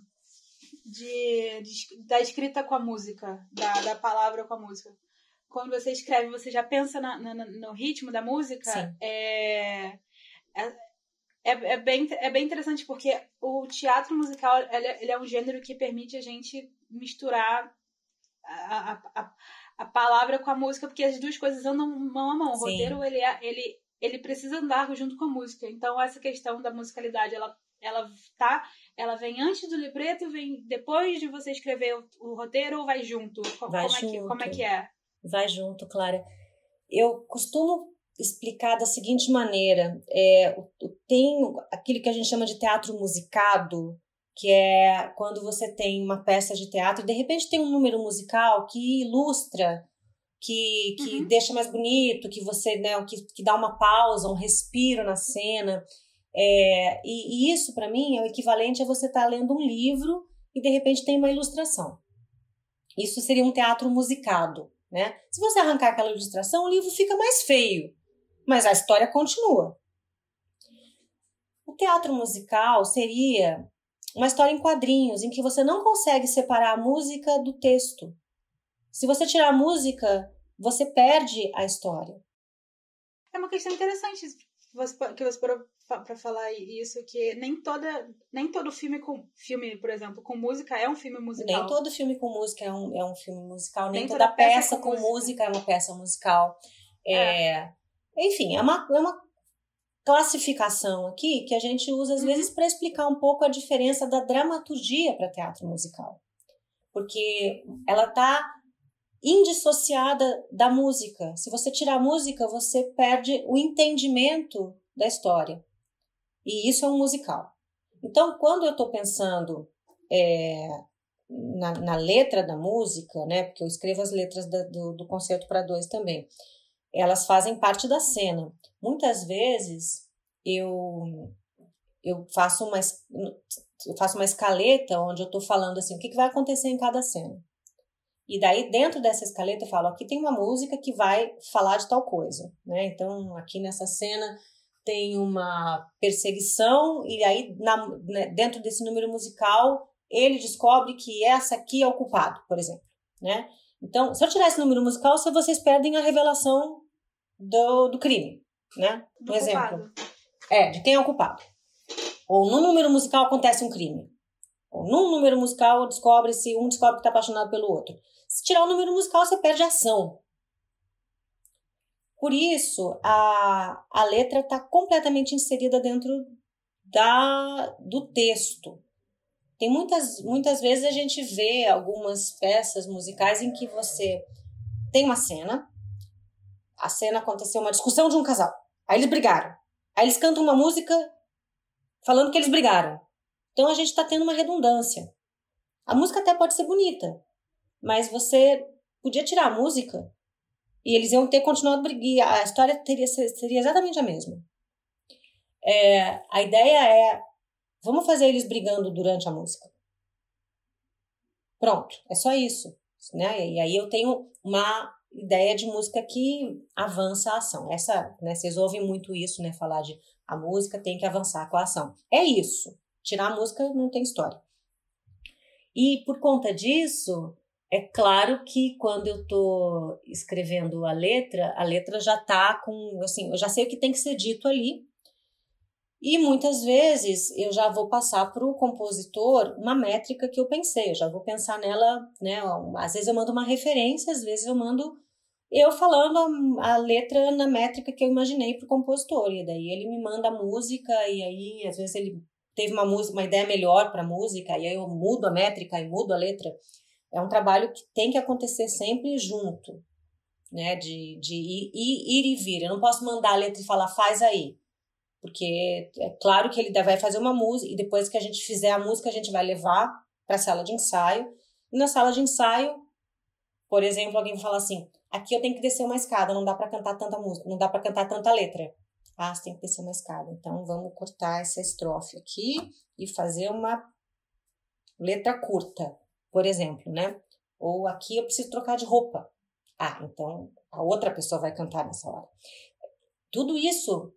de, de- da escrita com a música, da, da palavra com a música. Quando você escreve, você já pensa na- na- no ritmo da música? É, é, é, é bem, é bem interessante porque o teatro musical ele, é- é um gênero que permite a gente misturar a, a, a, a palavra com a música, porque as duas coisas andam mão a mão. O Sim. roteiro, ele, é- ele, ele precisa andar junto com a música. Então, essa questão da musicalidade, ela, ela tá, ela vem antes do libreto, vem depois de você escrever o, o roteiro ou vai junto? Co- Vai como, É que, junto. como é que é? Vai junto, Clara. Eu costumo explicar da seguinte maneira: é, tem aquilo que a gente chama de teatro musicado, que é quando você tem uma peça de teatro e de repente tem um número musical que ilustra, que, que Uhum. deixa mais bonito, que você, né, que, que dá uma pausa, um respiro na cena. É, e, e isso, para mim, é o equivalente a você estar lendo um livro e de repente tem uma ilustração. Isso seria um teatro musicado. Né? Se você arrancar aquela ilustração, o livro fica mais feio, mas a história continua. O teatro musical seria uma história em quadrinhos, em que você não consegue separar a música do texto. Se você tirar a música, você perde a história. É uma questão interessante que você para falar isso, que nem toda nem todo filme com filme, por exemplo, com música é um filme musical. Nem todo filme com música é um, é um filme musical, nem, nem toda, toda, peça, peça com, música. música. é uma peça musical. É, é. Enfim, é uma, é uma classificação aqui que a gente usa às uhum. vezes para explicar um pouco a diferença da dramaturgia para teatro musical. Porque ela está indissociada da música. Se você tirar a música, você perde o entendimento da história. E isso é um musical. Então, quando eu estou pensando é, na, na, letra da música, né, porque eu escrevo as letras da, do, do concerto para dois também, elas fazem parte da cena. Muitas vezes eu eu faço uma eu faço uma escaleta onde eu estou falando assim o que, que vai acontecer em cada cena. E daí, dentro dessa escaleta, eu falo: aqui tem uma música que vai falar de tal coisa. Né? Então, aqui nessa cena tem uma perseguição, e aí, na, né, dentro desse número musical, ele descobre que essa aqui é o culpado, por exemplo. Né? Então, se eu tirar esse número musical, vocês perdem a revelação do, do crime. Né? Do um exemplo. É, de quem é o culpado. Ou no número musical acontece um crime. Ou num número musical descobre-se, um descobre que está apaixonado pelo outro. Se tirar o número musical, você perde a ação. Por isso, a, a letra está completamente inserida dentro da, do texto. Tem muitas, muitas vezes a gente vê algumas peças musicais em que você tem uma cena, a cena aconteceu uma discussão de um casal, aí eles brigaram, aí eles cantam uma música falando que eles brigaram. Então a gente está tendo uma redundância. A música até pode ser bonita, mas você podia tirar a música e eles iam ter continuado brigando. A história teria, seria exatamente a mesma. É, a ideia é: vamos fazer eles brigando durante a música. Pronto, é só isso. Né? E aí eu tenho uma ideia de música que avança a ação. Essa, né, vocês ouvem muito isso, né? Falar de a música tem que avançar com a ação. É isso. Tirar a música não tem história. E por conta disso, é claro que quando eu estou escrevendo a letra, a letra já está com, assim, eu já sei o que tem que ser dito ali. E muitas vezes eu já vou passar para o compositor uma métrica que eu pensei, eu já vou pensar nela, né? Às vezes eu mando uma referência, às vezes eu mando eu falando a, a letra na métrica que eu imaginei para o compositor. E daí ele me manda a música, e aí às vezes ele teve uma, música, uma ideia melhor para a música, e aí eu mudo a métrica e mudo a letra. É um trabalho que tem que acontecer sempre junto, né? De, de ir, ir, e vir. Eu não posso mandar a letra e falar, faz aí. Porque é claro que ele vai fazer uma música e depois que a gente fizer a música, a gente vai levar para a sala de ensaio. E na sala de ensaio, por exemplo, alguém fala assim: aqui eu tenho que descer uma escada, não dá para cantar tanta música, não dá para cantar tanta letra. Ah, você tem que descer uma escada. Então vamos cortar essa estrofe aqui e fazer uma letra curta por exemplo, né? Ou aqui eu preciso trocar de roupa. Ah, então a outra pessoa vai cantar nessa hora. Tudo isso,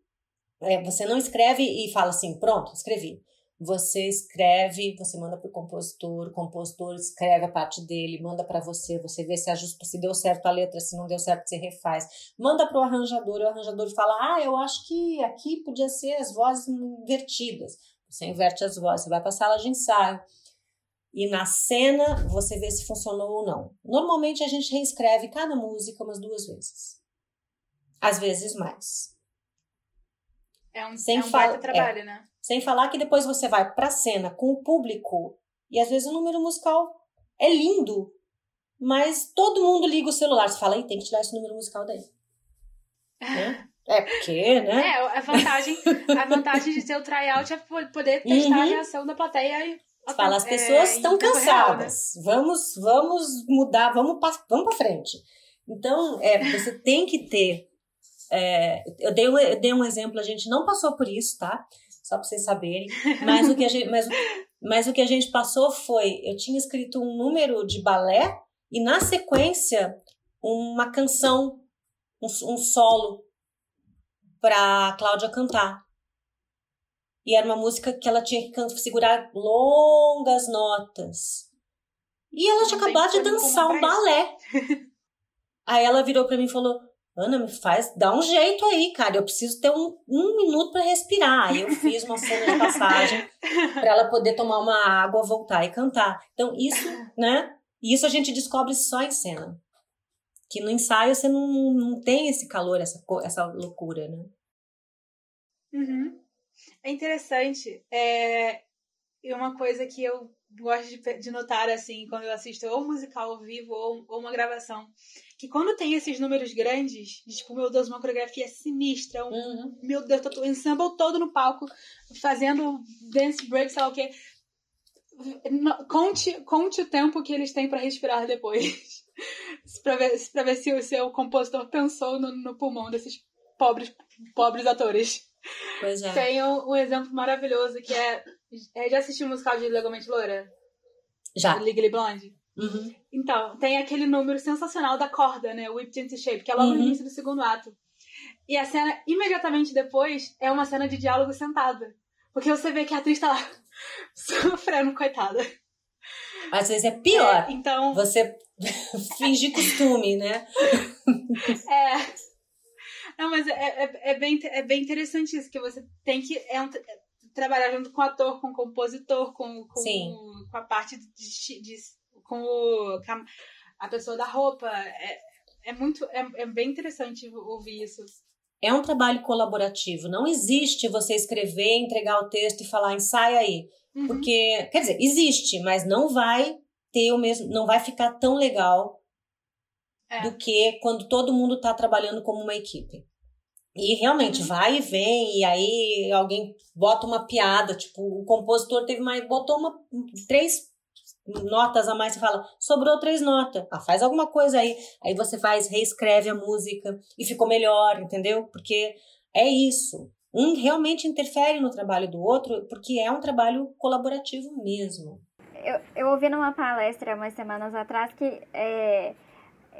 é, você não escreve e fala assim, pronto, escrevi. Você escreve, você manda para o compositor, o compositor escreve a parte dele, manda para você, você vê se ajusta, se deu certo a letra, se não deu certo, você refaz. Manda para o arranjador, e o arranjador fala: Ah, eu acho que aqui podia ser as vozes invertidas. Você inverte as vozes, você vai para a sala de ensaio e na cena você vê se funcionou ou não. Normalmente a gente reescreve cada música umas duas vezes. Às vezes mais. É um, sem é um baita trabalho, é, né? Sem falar que depois você vai pra cena com o público e às vezes o número musical é lindo, mas todo mundo liga o celular. Você fala, tem que tirar esse número musical daí. [LAUGHS] né? É porque, né? É, a vantagem, a vantagem de ser o tryout é poder testar uhum. a reação da plateia e Fala, as pessoas é, estão cansadas. Real, né? Vamos, vamos mudar, vamos para vamos para frente. Então, é, você [LAUGHS] tem que ter. É, eu, dei um, eu dei um exemplo, a gente não passou por isso, tá? Só para vocês saberem. Mas o, que a gente, mas, mas o que a gente passou foi: eu tinha escrito um número de balé e, na sequência, uma canção, um, um solo para Cláudia cantar. E era uma música que ela tinha que segurar longas notas. E ela tinha acabado de dançar um balé. [LAUGHS] aí ela virou para mim e falou: Ana, me faz, dá um jeito aí, cara. Eu preciso ter um, um minuto para respirar. Aí eu fiz uma cena de passagem [LAUGHS] para ela poder tomar uma água, voltar e cantar. Então, isso, né? Isso a gente descobre só em cena. Que no ensaio você não, não tem esse calor, essa, essa loucura, né? Uhum. É interessante. É, e uma coisa que eu gosto de, de, notar, assim, quando eu assisto ou um musical ao vivo ou, ou, uma gravação, que quando tem esses números grandes, de, tipo, meu Deus, uma coreografia sinistra, um, uhum. meu Deus, tô, um ensemble todo no palco, fazendo dance break, sei lá o quê. Conte, conte o tempo que eles têm para respirar depois. [LAUGHS] pra ver, pra ver se o seu compositor pensou no, no pulmão desses pobres, pobres atores. Pois é. Tem um, um exemplo maravilhoso que é, é. Já assistiu o musical de Legalmente Loura? Já. Legally Blonde? Uhum. Então, tem aquele número sensacional da corda, né? Whipped into Shape, que é logo uhum. no início do segundo ato. E a cena, imediatamente depois, é uma cena de diálogo sentada. Porque você vê que a atriz tá lá [LAUGHS] sofrendo, coitada. Às vezes é pior. É, então. Você [LAUGHS] fingir costume, né? é. Não, mas é, é, é, bem, é bem interessante isso, que você tem que é um, trabalhar junto com o ator, com o compositor, com, com, com a parte de, de, com, o, com a, pessoa da roupa. É, é muito. É, é bem interessante ouvir isso. É um trabalho colaborativo. Não existe você escrever, entregar o texto e falar, ensaia aí. Uhum. Porque, quer dizer, existe, mas não vai ter o mesmo, não vai ficar tão legal é. do que quando todo mundo está trabalhando como uma equipe. E realmente uhum. vai e vem, e aí alguém bota uma piada, tipo, o compositor teve mais, botou uma, três notas a mais e fala, sobrou três notas. Ah, faz alguma coisa aí. Aí você faz, reescreve a música e ficou melhor, entendeu? Porque é isso. Um realmente interfere no trabalho do outro, porque é um trabalho colaborativo mesmo. Eu, eu ouvi numa palestra umas semanas atrás que é,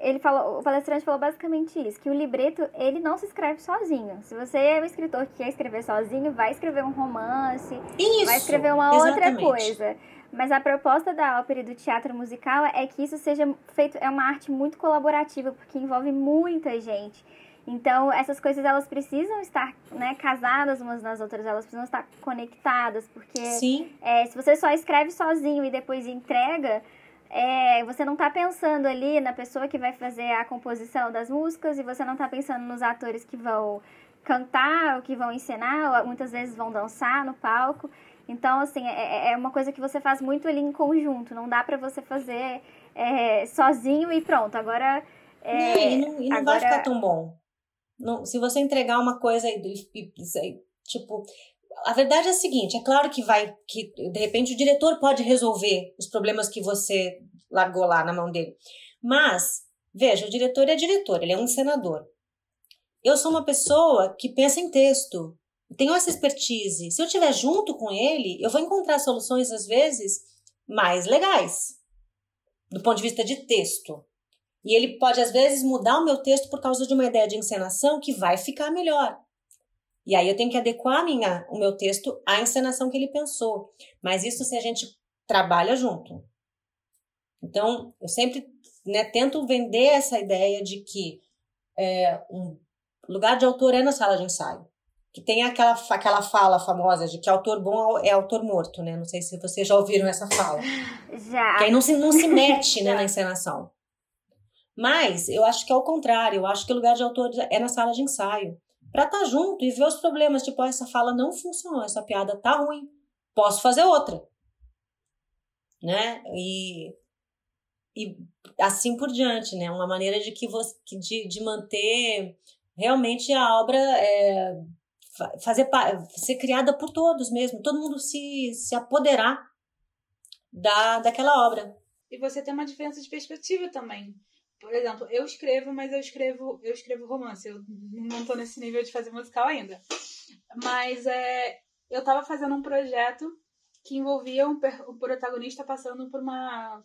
ele falou, o palestrante falou basicamente isso, que o libreto, ele não se escreve sozinho. Se você é um escritor que quer escrever sozinho, vai escrever um romance, isso, vai escrever uma exatamente. outra coisa. Mas a proposta da ópera e do teatro musical é que isso seja feito, é uma arte muito colaborativa, porque envolve muita gente. Então, essas coisas elas precisam estar né, casadas umas nas outras, elas precisam estar conectadas, porque é, se você só escreve sozinho e depois entrega, é, você não está pensando ali na pessoa que vai fazer a composição das músicas e você não está pensando nos atores que vão cantar ou que vão ensinar, ou muitas vezes vão dançar no palco. Então, assim, é, é, é uma coisa que você faz muito ali em conjunto, não dá para você fazer é, sozinho e pronto, agora... É, e não, e não agora... vai ficar tão bom. Não, se você entregar uma coisa e, e, e, tipo, a verdade é a seguinte, é claro que vai que de repente o diretor pode resolver os problemas que você largou lá na mão dele. Mas, veja, o diretor é diretor, ele é um senador. Eu sou uma pessoa que pensa em texto, tenho essa expertise. Se eu estiver junto com ele, eu vou encontrar soluções às vezes mais legais do ponto de vista de texto. E ele pode, às vezes, mudar o meu texto por causa de uma ideia de encenação que vai ficar melhor. E aí eu tenho que adequar minha, o meu texto à encenação que ele pensou. Mas isso se a gente trabalha junto. Então, eu sempre né, tento vender essa ideia de que é, um lugar de autor é na sala de ensaio. Que tem aquela, aquela fala famosa de que autor bom é autor morto, né? Não sei se vocês já ouviram essa fala. [LAUGHS] Já. Que aí não se, não se mete né, [LAUGHS] na encenação. Mas eu acho que é o contrário. Eu acho que o lugar de autor é na sala de ensaio. Pra estar tá junto e ver os problemas. Tipo, oh, essa fala não funcionou, essa piada tá ruim. Posso fazer outra. Né? E, e assim por diante, né? Uma maneira de que você de, de manter realmente a obra é, fazer ser criada por todos mesmo, todo mundo se, se apoderar da, daquela obra. E você tem uma diferença de perspectiva também por exemplo, eu escrevo, mas eu escrevo, eu escrevo romance. Eu não tô nesse nível de fazer musical ainda. Mas é, eu tava fazendo um projeto que envolvia um, o protagonista passando por uma.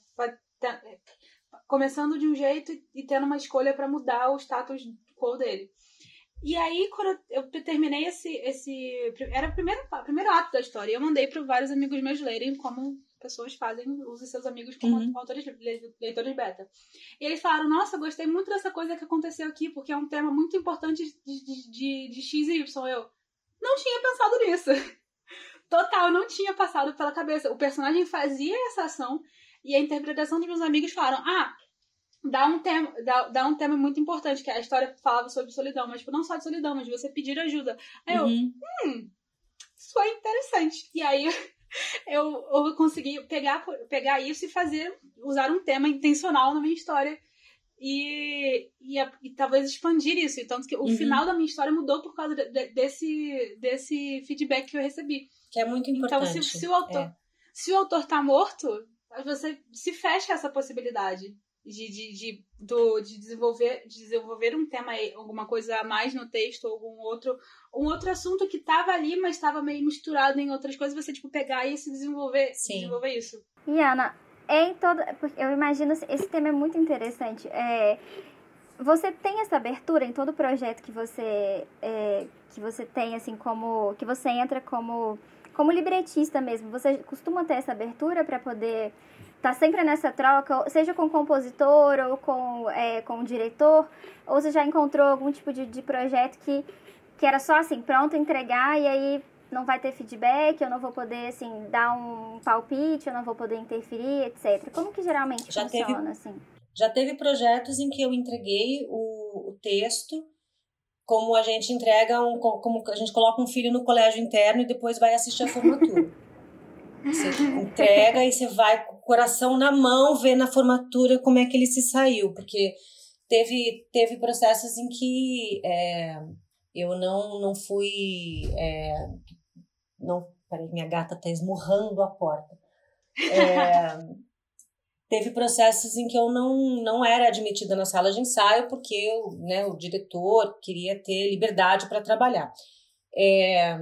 começando de um jeito e tendo uma escolha para mudar o status quo dele. E aí, quando eu, terminei esse, esse. Era o primeiro, primeiro ato da história. E eu mandei para vários amigos meus lerem como pessoas fazem, usem seus amigos como Uhum. autores, le- leitores beta. E eles falaram, nossa, gostei muito dessa coisa que aconteceu aqui, porque é um tema muito importante de, de, de, de X e Y. Eu não tinha pensado nisso. [LAUGHS] Total, não tinha passado pela cabeça. O personagem fazia essa ação e a interpretação dos meus amigos falaram, ah, dá um tema, dá, dá um tema muito importante, que a história falava sobre solidão, mas tipo, não só de solidão, mas de você pedir ajuda. Aí eu, Uhum. isso é interessante. E aí [LAUGHS] eu, eu consegui pegar, pegar isso e fazer, usar um tema intencional na minha história. E, e, e talvez expandir isso. E Tanto que o Uhum. final da minha história mudou por causa de- de- desse, desse feedback que eu recebi. Que é muito Então, importante. se, se o autor, É. se o autor tá morto, você se fecha essa possibilidade de, de, de, do, de desenvolver, de desenvolver um tema, alguma coisa a mais no texto, algum outro, um outro assunto que tava ali, mas estava meio misturado em outras coisas, você tipo pegar e se desenvolver, Sim. desenvolver isso. E Ana, em toda. porque Eu imagino esse tema é muito interessante. É, você tem essa abertura em todo projeto que você é, que você tem assim como que você entra como como libretista mesmo. Você costuma ter essa abertura para poder estar sempre nessa troca, seja com o compositor ou com é, com o diretor, ou você já encontrou algum tipo de, de projeto que que era só assim pronto entregar e aí não vai ter feedback, eu não vou poder, assim, dar um palpite, eu não vou poder interferir, etc. Como que geralmente Já teve- funciona, assim? Já teve projetos em que eu entreguei o, o texto, como a gente entrega um, como a gente coloca um filho no colégio interno e depois vai assistir a formatura. Você [LAUGHS] entrega e você vai coração na mão ver na formatura como é que ele se saiu, porque teve, teve processos em que é, eu não, não fui. é, não, peraí, minha gata tá esmurrando a porta. É, [LAUGHS] teve processos em que eu não, não era admitida na sala de ensaio porque eu, né, o diretor queria ter liberdade para trabalhar. É,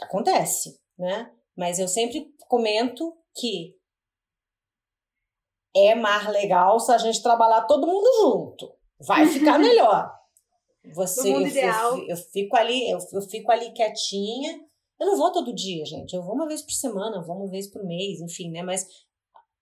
acontece, né? Mas eu sempre comento que é mais legal se a gente trabalhar todo mundo junto. Vai ficar [LAUGHS] melhor. Você, eu, ideal. Eu, eu fico ali, eu, eu fico ali quietinha. Eu não vou todo dia, gente. Eu vou uma vez por semana, eu vou uma vez por mês, enfim, né? Mas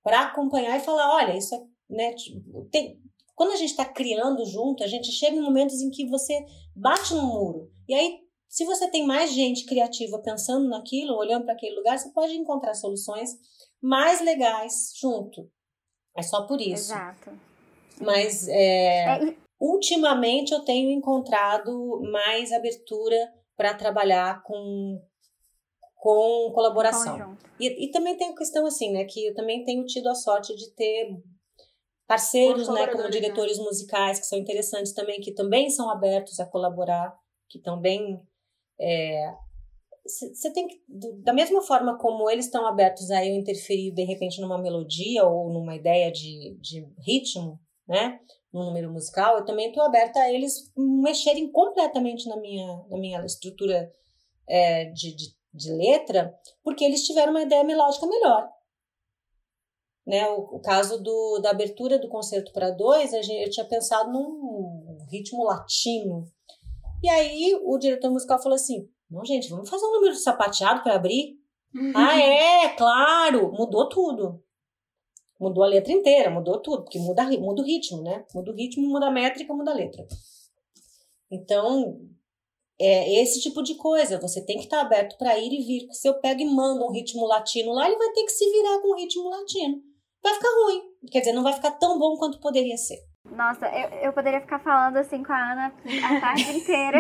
para acompanhar e falar, olha, isso é, né? tipo, tem, quando a gente está criando junto, a gente chega em momentos em que você bate no muro. E aí, se você tem mais gente criativa pensando naquilo, olhando para aquele lugar, você pode encontrar soluções mais legais junto. É só por isso. Exato. Mas é, É, ultimamente eu tenho encontrado mais abertura para trabalhar com, com colaboração. E, e também tem a questão assim, né, que eu também tenho tido a sorte de ter parceiros, né, como colaboradores, diretores musicais que são interessantes também, que também são abertos a colaborar, que também você tem que da mesma forma como eles estão abertos a eu interferir de repente numa melodia ou numa ideia de, de ritmo, né, no número musical, eu também estou aberta a eles mexerem completamente na minha na minha estrutura é, de, de, de letra, porque eles tiveram uma ideia melódica melhor. Né, o, o caso do, da abertura do concerto para dois, gente, eu tinha pensado num ritmo latino. E aí o diretor musical falou assim: não, gente, vamos fazer um número de sapateado para abrir? ah, é, claro! Mudou tudo. Mudou a letra inteira, mudou tudo, porque muda, muda o ritmo, né? Muda o ritmo, muda a métrica, muda a letra. Então, é esse tipo de coisa. Você tem que estar aberto para ir e vir. Porque se eu pego e mando um ritmo latino lá, ele vai ter que se virar com o ritmo latino. Vai ficar ruim. Quer dizer, não vai ficar tão bom quanto poderia ser. Nossa, eu, eu poderia ficar falando assim com a Ana a tarde [LAUGHS] inteira.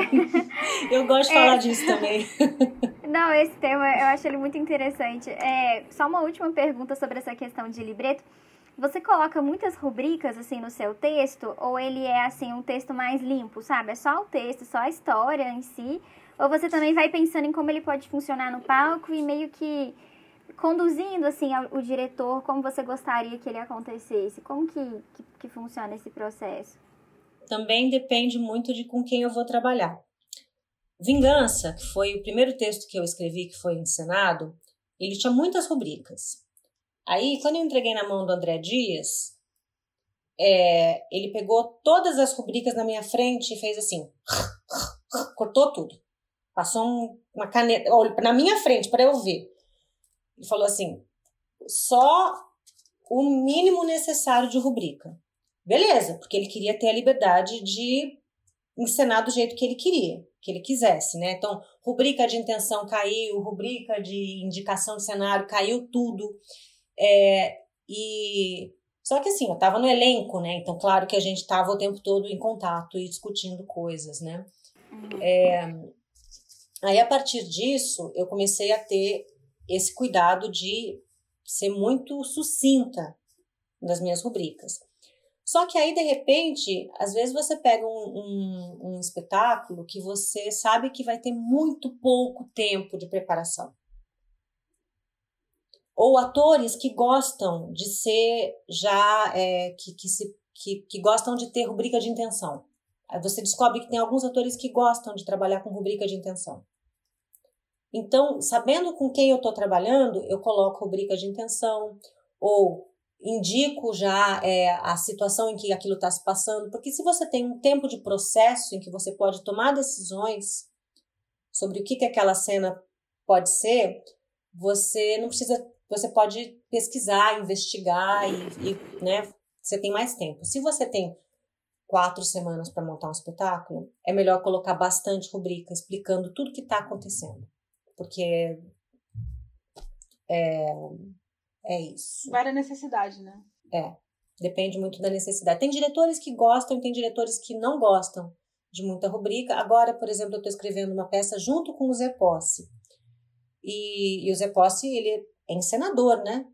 Eu gosto de falar disso também. [LAUGHS] Não, esse tema eu acho ele muito interessante. É, só uma última pergunta sobre essa questão de libreto. Você coloca muitas rubricas assim no seu texto ou ele é assim um texto mais limpo, sabe? É só o texto, só a história em si? Ou você também vai pensando em como ele pode funcionar no palco e meio que conduzindo assim o diretor como você gostaria que ele acontecesse? Como que, que, que funciona esse processo? também depende muito de com quem eu vou trabalhar. Vingança, que foi o primeiro texto que eu escrevi que foi encenado, ele tinha muitas rubricas. Aí, quando eu entreguei na mão do André Dias, é, ele pegou todas as rubricas na minha frente e fez assim, [LAUGHS] cortou tudo. Passou um, uma caneta na minha frente para eu ver. Ele falou assim: só o mínimo necessário de rubrica. Beleza, porque ele queria ter a liberdade de encenar do jeito que ele queria, que ele quisesse, né? Então, rubrica de intenção caiu, rubrica de indicação de cenário caiu tudo. É, e só que assim, eu estava no elenco, né? Então, claro que a gente estava o tempo todo em contato e discutindo coisas, né? Uhum. É, aí, a partir disso, eu comecei a ter esse cuidado de ser muito sucinta nas minhas rubricas. Só que aí, de repente, às vezes você pega um, um, um espetáculo que você sabe que vai ter muito pouco tempo de preparação. Ou atores que gostam de ser já, é, que, que, se, que, que gostam de ter rubrica de intenção. Aí você descobre que tem alguns atores que gostam de trabalhar com rubrica de intenção. Então, sabendo com quem eu estou trabalhando, eu coloco rubrica de intenção, ou indico já é, a situação em que aquilo está se passando, porque se você tem um tempo de processo em que você pode tomar decisões sobre o que, que aquela cena pode ser, você não precisa, você pode pesquisar, investigar e, e né, você tem mais tempo. Se você tem quatro semanas para montar um espetáculo, é melhor colocar bastante rubrica explicando tudo que está acontecendo, porque é, é isso. Vai da necessidade, né? É. Depende muito da necessidade. Tem diretores que gostam e tem diretores que não gostam de muita rubrica. Agora, por exemplo, eu estou escrevendo uma peça junto com o Zé Posse. E, e o Zé Posse, ele é encenador, né?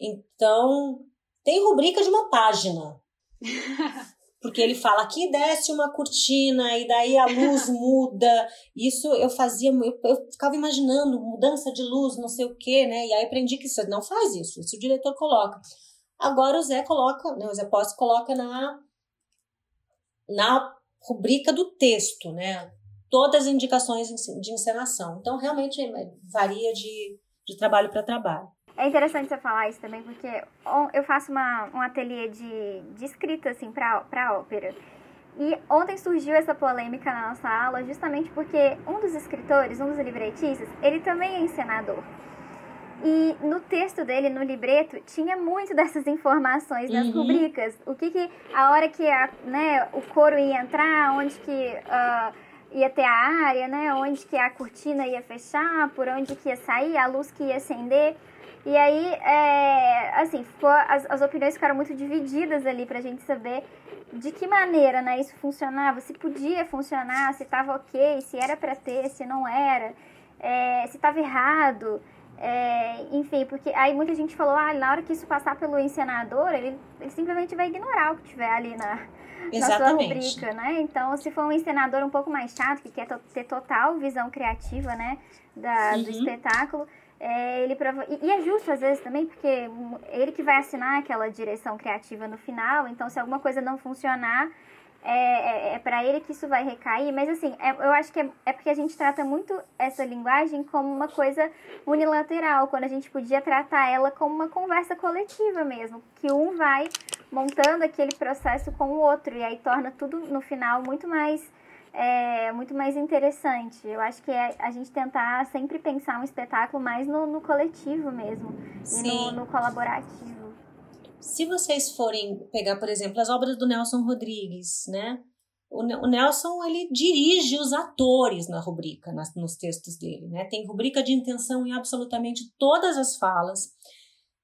Então, tem rubrica de uma página. [LAUGHS] porque ele fala que desce uma cortina e daí a luz [LAUGHS] muda. Isso eu fazia, eu, eu, ficava imaginando mudança de luz, não sei o que, né? E aí aprendi que você não faz isso, isso o diretor coloca. Agora o Zé coloca, né? O Zé Posse coloca na na rubrica do texto, né? Todas as indicações de encenação. Então realmente varia de, de trabalho para trabalho. É interessante você falar isso também, porque eu faço uma, um ateliê de, de escrita, assim, pra, pra ópera. E ontem surgiu essa polêmica na nossa aula justamente porque um dos escritores, um dos libretistas, ele também é encenador. E no texto dele, no libreto, tinha muito dessas informações nas uhum. rubricas. O que que, a hora que a, né, o coro ia entrar, onde que uh, ia ter a área, né, onde que a cortina ia fechar, por onde que ia sair, a luz que ia acender. E aí, é, assim, ficou, as, as opiniões ficaram muito divididas ali pra gente saber de que maneira né, isso funcionava, se podia funcionar, se estava ok, se era para ter, se não era, é, se estava errado. É, enfim, porque aí muita gente falou, ah, na hora que isso passar pelo encenador, ele, ele simplesmente vai ignorar o que tiver ali na, na sua rubrica, né? Então, se for um encenador um pouco mais chato, que quer ter total visão criativa, né, da, uhum. do espetáculo, é, ele prova... e, e, é justo às vezes também, porque ele que vai assinar aquela direção criativa no final, então se alguma coisa não funcionar, é, é, é para ele que isso vai recair, mas assim, é, eu acho que é, é porque a gente trata muito essa linguagem como uma coisa unilateral, quando a gente podia tratar ela como uma conversa coletiva mesmo, que um vai montando aquele processo com o outro, e aí torna tudo no final muito mais é muito mais interessante. Eu acho que é a gente tentar sempre pensar um espetáculo mais no, no coletivo mesmo Sim. e no, no, colaborativo. Se vocês forem pegar, por exemplo, as obras do Nelson Rodrigues, né? O, Nelson ele dirige os atores na rubrica, nas, nos textos dele, né? Tem rubrica de intenção em absolutamente todas as falas.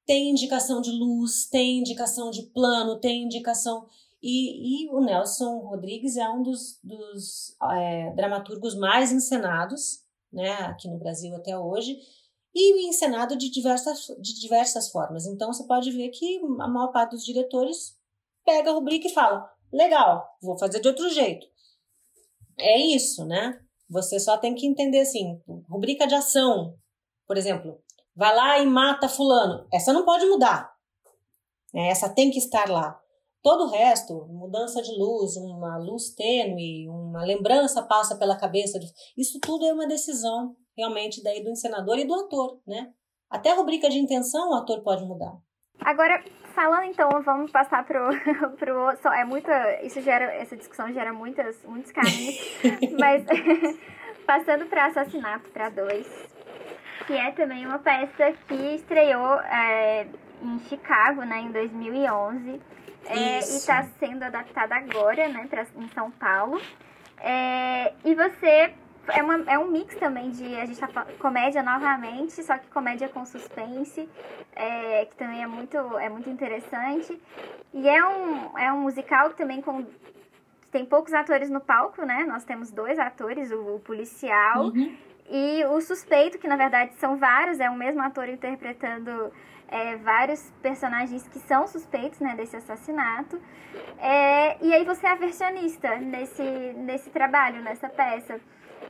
Tem indicação de luz, tem indicação de plano, tem indicação e, e o Nelson Rodrigues é um dos, dos é, dramaturgos mais encenados, né, aqui no Brasil até hoje, e encenado de diversas, de diversas formas. Então você pode ver que a maior parte dos diretores pega a rubrica e fala: legal, vou fazer de outro jeito. É isso, né? Você só tem que entender assim: rubrica de ação, por exemplo, vai lá e mata Fulano. Essa não pode mudar. Né? Essa tem que estar lá. Todo o resto, mudança de luz, uma luz tênue, uma lembrança passa pela cabeça. De... Isso tudo é uma decisão realmente daí do encenador e do ator, né? Até a rubrica de intenção o ator pode mudar. Agora, falando então, vamos passar pro, [LAUGHS] pro só é muita, isso gera essa discussão gera muitas muitos caminhos, [LAUGHS] mas [LAUGHS] passando para assassinato para dois, que é também uma peça que estreou é, em Chicago, né, em 2011, é, e está sendo adaptada agora, né, pra, em São Paulo. É, e você é, uma, é um mix também de. A gente tá comédia novamente, só que comédia com suspense, é, que também é muito, é muito interessante. E é um, é um musical também com. Tem poucos atores no palco, né? Nós temos dois atores, o, o policial uhum. e o suspeito, que na verdade são vários, é o mesmo ator interpretando é, vários personagens que são suspeitos né, desse assassinato. É, e aí você é a versionista nesse, nesse trabalho, nessa peça.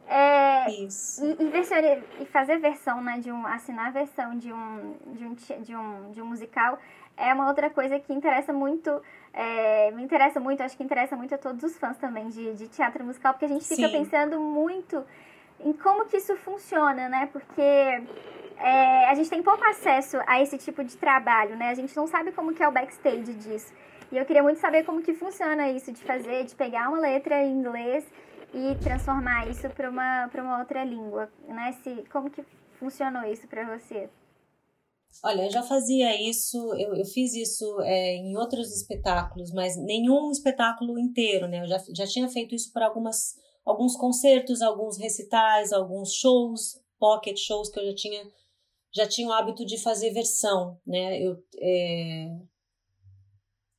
É, Isso. E, e, versão, e fazer versão, né, de um, assinar a versão de um, de um, de um, de um musical é uma outra coisa que interessa muito, é, me interessa muito, acho que interessa muito a todos os fãs também de, de teatro musical, porque a gente fica Sim. pensando muito em como que isso funciona, né, porque é, a gente tem pouco acesso a esse tipo de trabalho, né, a gente não sabe como que é o backstage disso. E eu queria muito saber como que funciona isso de fazer, de pegar uma letra em inglês e transformar isso para uma, uma outra língua, né? Se, como que funcionou isso para você? Olha, eu já fazia isso, eu, eu fiz isso é, em outros espetáculos, mas nenhum espetáculo inteiro, né? Eu já, já tinha feito isso para algumas, alguns concertos, alguns recitais, alguns shows, pocket shows que eu já tinha, já tinha o hábito de fazer versão, né? Eu, é...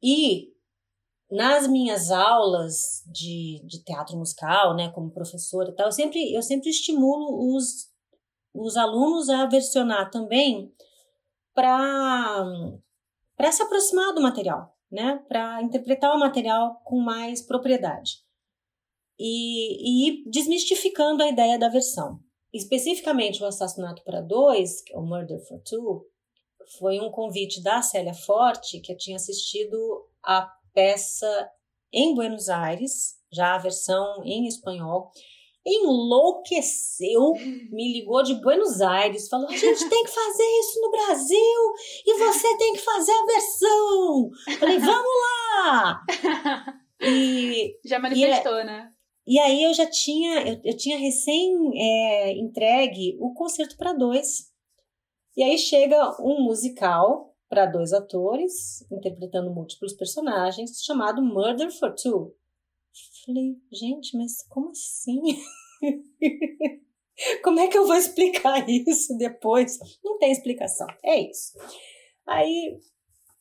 E nas minhas aulas de, de teatro musical, né, como professora e tal, eu sempre, eu sempre estimulo os, os alunos a versionar também para se aproximar do material, né, para interpretar o material com mais propriedade e, e desmistificando a ideia da versão. Especificamente o Assassinato para Dois, que é o Murder for Two, foi um convite da Célia Forte, que tinha assistido a peça em Buenos Aires, já a versão em espanhol. Enlouqueceu, me ligou de Buenos Aires, falou: a gente tem que fazer isso no Brasil e você tem que fazer a versão. Falei: vamos lá! [LAUGHS] E, já manifestou, e, né? E aí eu já tinha, eu, eu tinha recém é, entregue o concerto para dois. E aí chega um musical para dois atores, interpretando múltiplos personagens, chamado Murder for Two. Falei, gente, mas como assim? [LAUGHS] como é que eu vou explicar isso depois? Não tem explicação. É isso. Aí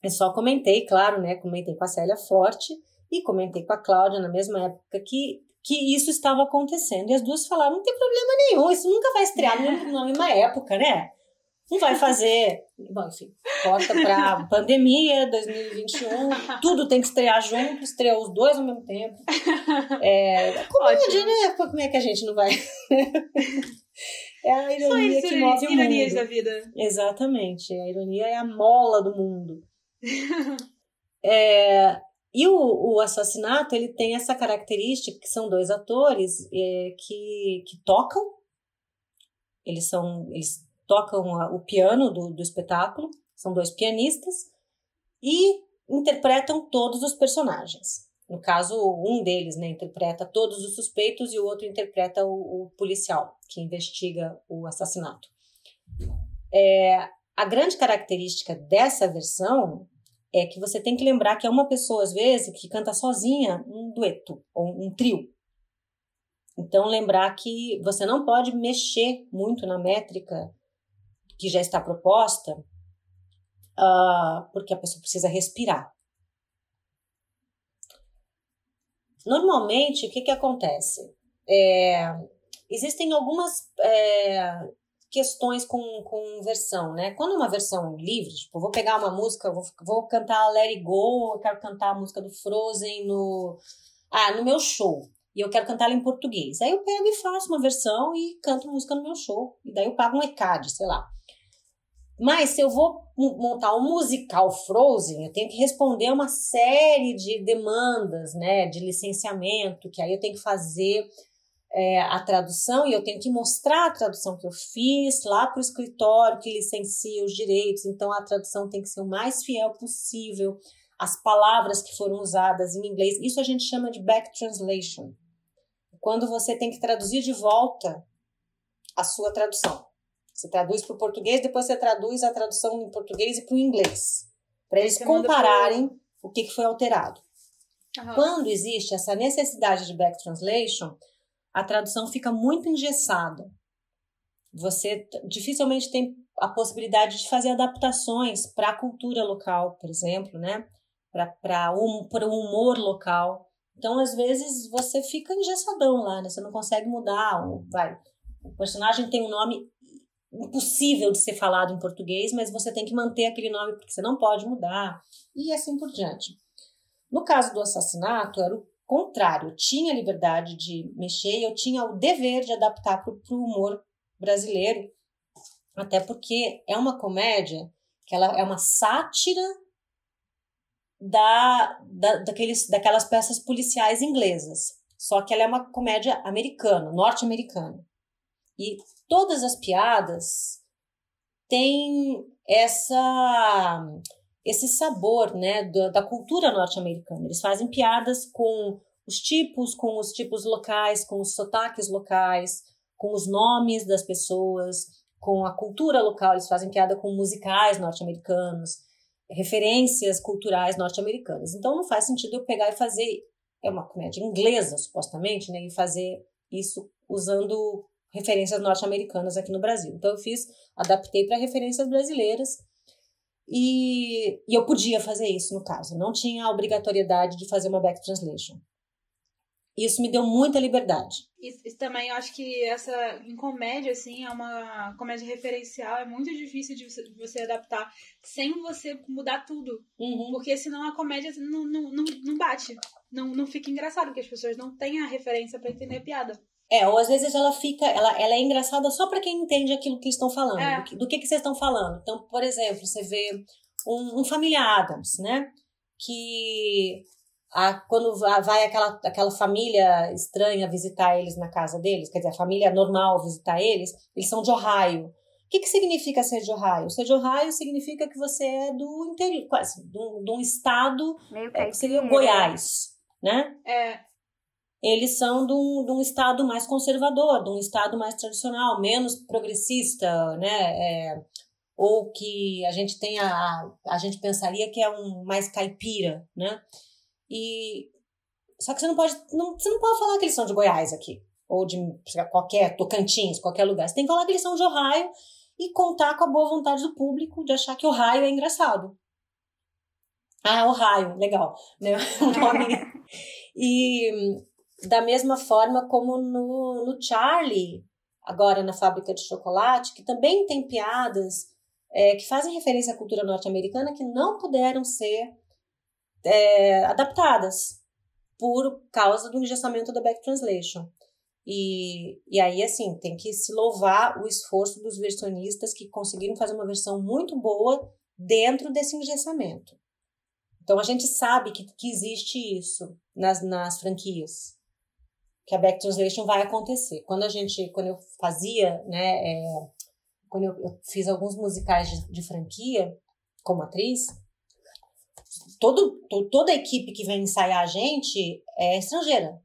eu só comentei, claro, né? Comentei com a Célia Forte e comentei com a Cláudia na mesma época que, que isso estava acontecendo. E as duas falaram: não tem problema nenhum, isso nunca vai estrear na mesma época, né? Não vai fazer. [LAUGHS] Bom, enfim, corta pra [LAUGHS] pandemia, 2021, tudo tem que estrear junto, estreou os dois ao mesmo tempo. É, [LAUGHS] comédia, né? Como é que a gente não vai. é a ironia que move o mundo. da vida. Exatamente. A ironia é a mola do mundo. é, e o, o assassinato, ele tem essa característica que são dois atores é, que, que tocam. Eles são. Eles tocam o piano do, do espetáculo, são dois pianistas, e interpretam todos os personagens. No caso, um deles né, interpreta todos os suspeitos e o outro interpreta o, o policial que investiga o assassinato. É, a grande característica dessa versão é que você tem que lembrar que é uma pessoa, às vezes, que canta sozinha um dueto ou um trio. Então, lembrar que você não pode mexer muito na métrica que já está proposta, uh, porque a pessoa precisa respirar. Normalmente, o que, que acontece? É, existem algumas é, questões com, com versão, né? Quando é uma versão livre, tipo, vou pegar uma música, vou, vou cantar Let It Go, eu quero cantar a música do Frozen no, ah, no meu show. E eu quero cantar em português. Aí eu pego e faço uma versão e canto música no meu show. E daí eu pago um ECAD, sei lá. Mas se eu vou montar um musical Frozen, eu tenho que responder uma série de demandas, né, de licenciamento, que aí eu tenho que fazer é, a tradução e eu tenho que mostrar a tradução que eu fiz lá para o escritório que licencia os direitos. Então a tradução tem que ser o mais fiel possível. As palavras que foram usadas em inglês, isso a gente chama de back translation. Quando você tem que traduzir de volta a sua tradução. Você traduz para o português, depois você traduz a tradução em português e para o inglês. Para eles compararem pro... o que, que foi alterado. Uhum. Quando existe essa necessidade de back translation, a tradução fica muito engessada. Você dificilmente tem a possibilidade de fazer adaptações para a cultura local, por exemplo, né? Para um, o humor local. Então, às vezes, você fica engessadão lá, né? Você não consegue mudar. Vai. O personagem tem um nome impossível de ser falado em português, mas você tem que manter aquele nome porque você não pode mudar. E assim por diante. No caso do assassinato, era o contrário, eu tinha liberdade de mexer, eu tinha o dever de adaptar para o humor brasileiro, até porque é uma comédia que ela é uma sátira da, da, daqueles, daquelas peças policiais inglesas. Só que ela é uma comédia americana, norte-americana. E todas as piadas têm essa esse sabor né, da, da cultura norte-americana. Eles fazem piadas com os tipos, com os tipos locais, com os sotaques locais, com os nomes das pessoas, com a cultura local. Eles fazem piada com musicais norte-americanos, referências culturais norte-americanas. Então não faz sentido eu pegar e fazer. É uma comédia inglesa, supostamente, né? E fazer isso usando referências norte-americanas aqui no Brasil. Então eu fiz, adaptei para referências brasileiras e, e eu podia fazer isso no caso, não tinha a obrigatoriedade de fazer uma back translation. Isso me deu muita liberdade. Isso, isso, também, eu acho que essa, em comédia, assim, é uma comédia referencial, é muito difícil de você, de você adaptar sem você mudar tudo. Uhum. Porque senão a comédia não, não, não, não bate. Não, não fica engraçado, porque as pessoas não têm a referência para entender a piada. É, ou às vezes ela fica, ela, ela é engraçada só para quem entende aquilo que estão falando, é. do, que, do que, que vocês estão falando. Então, por exemplo, você vê um, um família Adams, né? Que a, quando vai aquela, aquela família estranha visitar eles na casa deles, quer dizer, a família normal visitar eles, eles são de Ohio. O que, que significa ser de Ohio? Ser de Ohio significa que você é do interior, quase, de um, de um estado Meio é, que seria Goiás, né? É, eles são de um, de um estado mais conservador, de um estado mais tradicional, menos progressista, né? É, ou que a gente tenha, a, a gente pensaria que é um mais caipira, né? E só que você não pode, não, você não pode falar que eles são de Goiás aqui, ou de qualquer Tocantins, qualquer lugar. Você tem que falar que eles são de Ohio e contar com a boa vontade do público de achar que Ohio é engraçado. Ah, Ohio, legal, né? [LAUGHS] O nome. [LAUGHS] e da mesma forma como no, no Charlie, agora na fábrica de chocolate, que também tem piadas é, que fazem referência à cultura norte-americana que não puderam ser é, adaptadas por causa do engessamento da back translation. E, e aí, assim, tem que se louvar o esforço dos versionistas que conseguiram fazer uma versão muito boa dentro desse engessamento. Então, a gente sabe que, que existe isso nas, nas franquias que a back translation vai acontecer. Quando a gente, quando eu fazia, né, é, quando eu, eu, fiz alguns musicais de, de, franquia como atriz, todo, to, toda a equipe que vem ensaiar a gente é estrangeira.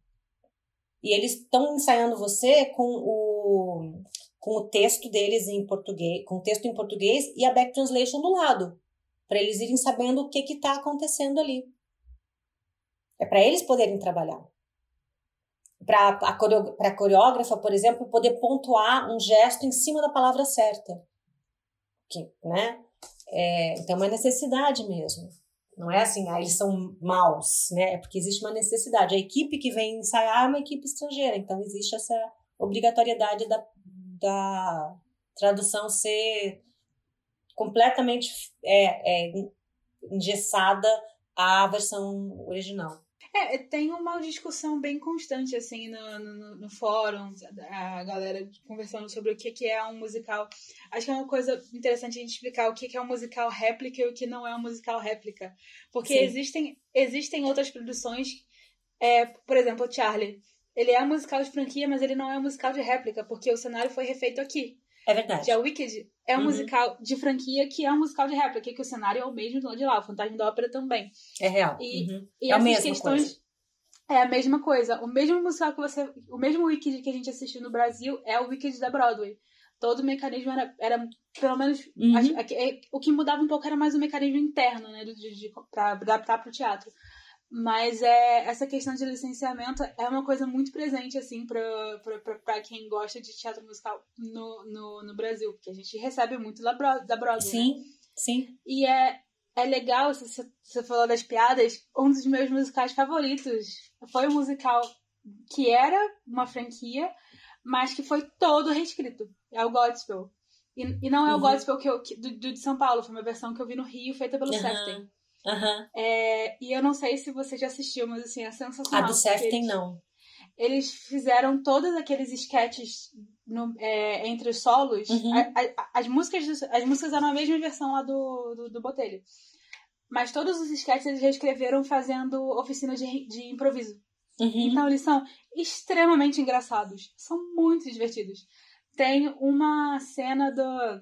E eles estão ensaiando você com o, com o texto deles em português, com o texto em português e a back translation do lado, para eles irem sabendo o que está acontecendo ali. É para eles poderem trabalhar para a coreógrafa, por exemplo, poder pontuar um gesto em cima da palavra certa. Que, né? É, então, é uma necessidade mesmo. Não é assim, ah, eles são maus, né? É porque existe uma necessidade. A equipe que vem ensaiar é uma equipe estrangeira, então existe essa obrigatoriedade da, da tradução ser completamente é, é, engessada à versão original. É, tem uma discussão bem constante, assim, no, no, no fórum, a galera conversando sobre o que, que é um musical. Acho que é uma coisa interessante a gente explicar o que, que é um musical réplica e o que não é um musical réplica. Porque existem, existem outras produções, é, por exemplo, Charlie. ele é um musical de franquia, mas ele não é um musical de réplica, porque o cenário foi refeito aqui. É verdade. Já o Wicked é um Uhum. musical de franquia que é um musical de réplica, que o cenário é o mesmo de lá, o Fantasma da Ópera também. É real. E- Uhum. E É a mesma questões coisa. é a mesma coisa. O mesmo musical que você, o mesmo Wicked que a gente assistiu no Brasil é o Wicked da Broadway. Todo o mecanismo era, era pelo menos Uhum. é é- o que mudava um pouco era mais o mecanismo interno, né, de, de, para adaptar para o teatro. Mas é, essa questão de licenciamento é uma coisa muito presente, assim, para quem gosta de teatro musical no, no, no Brasil, porque a gente recebe muito da, Bro- da Broadway. né? Sim, sim. E é, é legal, você, você falou das piadas, um dos meus musicais favoritos foi um musical que era uma franquia, mas que foi todo reescrito. É o Godspell. E, e não é o Uhum. Godspell que eu, que- do, do de São Paulo, foi uma versão que eu vi no Rio, feita pelo Aham. Sefton. Aham. É, e eu não sei se você já assistiu, mas assim, é sensacional. A do Sefton, não. Eles fizeram todos aqueles sketches no- é, entre os solos. Uhum. A- a- as, músicas as músicas eram a mesma versão lá do, do, do Botelho. Mas todos os sketches eles reescreveram fazendo oficina de, de improviso. Uhum. Então eles são extremamente engraçados. São muito divertidos. Tem uma cena do.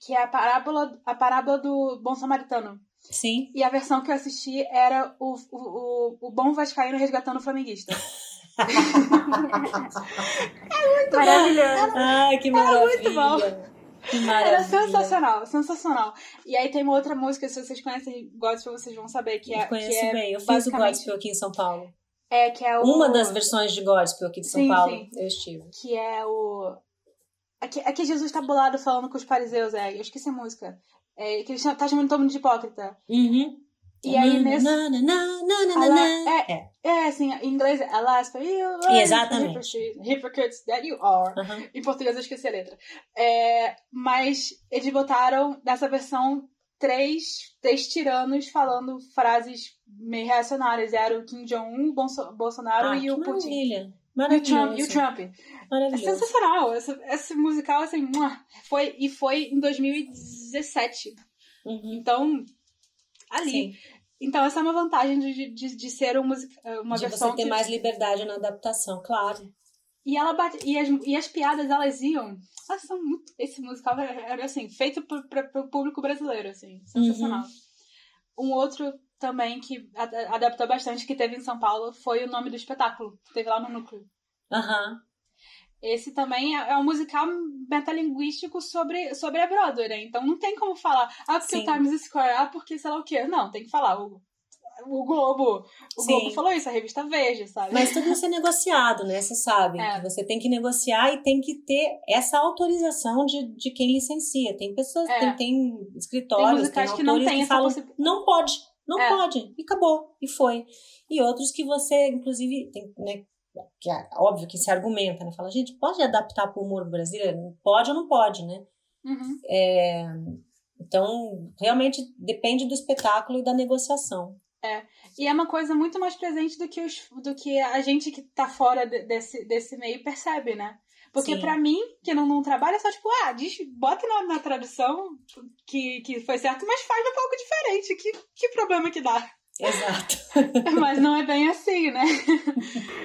que é a parábola, a parábola do Bom Samaritano. Sim. E a versão que eu assisti era o, o, o, o Bom Vascaíno resgatando o Flamenguista. [LAUGHS] Maravilhoso. Ai, que maravilha. muito bom. Que Era sensacional, sensacional. E aí tem uma outra música, se vocês conhecem Gospel, vocês vão saber que é. Eu conheço que é bem. Eu fiz o gospel aqui em São Paulo. É, que é o. Uma das versões de gospel aqui de São Sim, Paulo, sim. eu estive. Que é o. Aqui, aqui Jesus tá bolado falando com os fariseus, é. Eu esqueci a música. É, que ele tá chamando todo mundo de hipócrita. Uhum. E aí nesse. Na, na, na, na, na, Ela- na. é, é, assim, em inglês é Alas for you, Exatamente. hypocrites that you are. Em português eu esqueci a letra. É, mas eles botaram nessa versão três, três tiranos falando frases meio reacionárias. Era o Kim Jong-un, Bolsonaro Ah, e o Putin. maravilha. E o Trump. Maravilhoso. E o Trump. É Maravilhoso. sensacional. Esse, esse musical, assim, foi, e foi em 2017. Uhum. Então, ali. Sim. Então, essa é uma vantagem de, de, de ser um music, uma de versão você ter que- mais liberdade na adaptação, claro. E ela bate, e, as, e as piadas, elas iam. Elas são muito. Esse musical era, assim, feito pro, pro público brasileiro, assim. Sensacional. Um outro também que adaptou bastante, que teve em São Paulo, foi o nome do espetáculo, que teve lá no núcleo. Aham. Esse também é, é um musical metalinguístico sobre, sobre a Broadway, né? Então não tem como falar, ah, porque Sim. o Times Square, ah, porque sei lá o quê. Não, tem que falar. O, o Globo. O Sim. Globo falou isso, a revista Veja, sabe? Mas tudo isso é negociado, né? Você sabe É. que você tem que negociar e tem que ter essa autorização de, de quem licencia. Tem pessoas, É. tem, tem escritórios, Tem tem, musicais que não têm que essa falam, possi- não pode, não É. pode, e acabou, e foi. E outros que você, inclusive, tem, né, que é óbvio que se argumenta, né? Fala, gente, pode adaptar para o humor brasileiro? Pode ou não pode, né? Uhum. Então, realmente depende do espetáculo e da negociação. E é uma coisa muito mais presente do que, os, do que a gente que tá fora de- desse, desse meio percebe, né? Porque pra mim, que não, não trabalha, é só tipo, ah, diz, bota na, na tradução que, que foi certo, mas faz um pouco diferente. Que, que problema que dá? Exato. [LAUGHS] mas não é bem assim, né?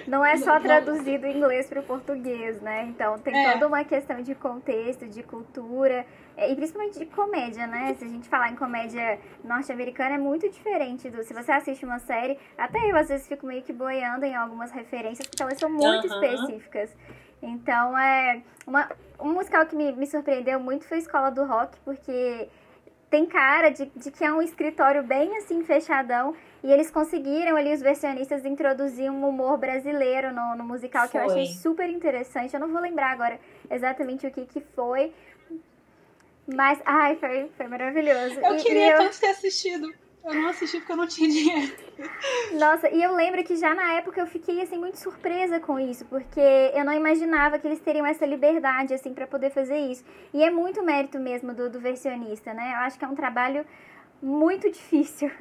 Não é só traduzido em inglês para o português, né? Então tem É. toda uma questão de contexto, de cultura é, e principalmente de comédia, né? Se a gente falar em comédia norte-americana é muito diferente do. Se você assiste uma série, até eu às vezes fico meio que boiando em algumas referências porque elas são muito Aham. específicas. Então é uma, um musical que me, me surpreendeu muito foi Escola do Rock porque tem cara de, de que é um escritório bem assim fechadão e eles conseguiram ali, os versionistas, introduzir um humor brasileiro no, no musical que eu Foi. achei super interessante. Eu não vou lembrar agora exatamente o que, que foi. Mas, ai, foi, foi maravilhoso. Eu E- e queria eu- tanto ter assistido. Eu não assisti porque eu não tinha [LAUGHS] dinheiro. Nossa, e eu lembro que já na época eu fiquei assim muito surpresa com isso, porque eu não imaginava que eles teriam essa liberdade assim para poder fazer isso. E é muito mérito mesmo do, do versionista, né? Eu acho que é um trabalho muito difícil. [LAUGHS]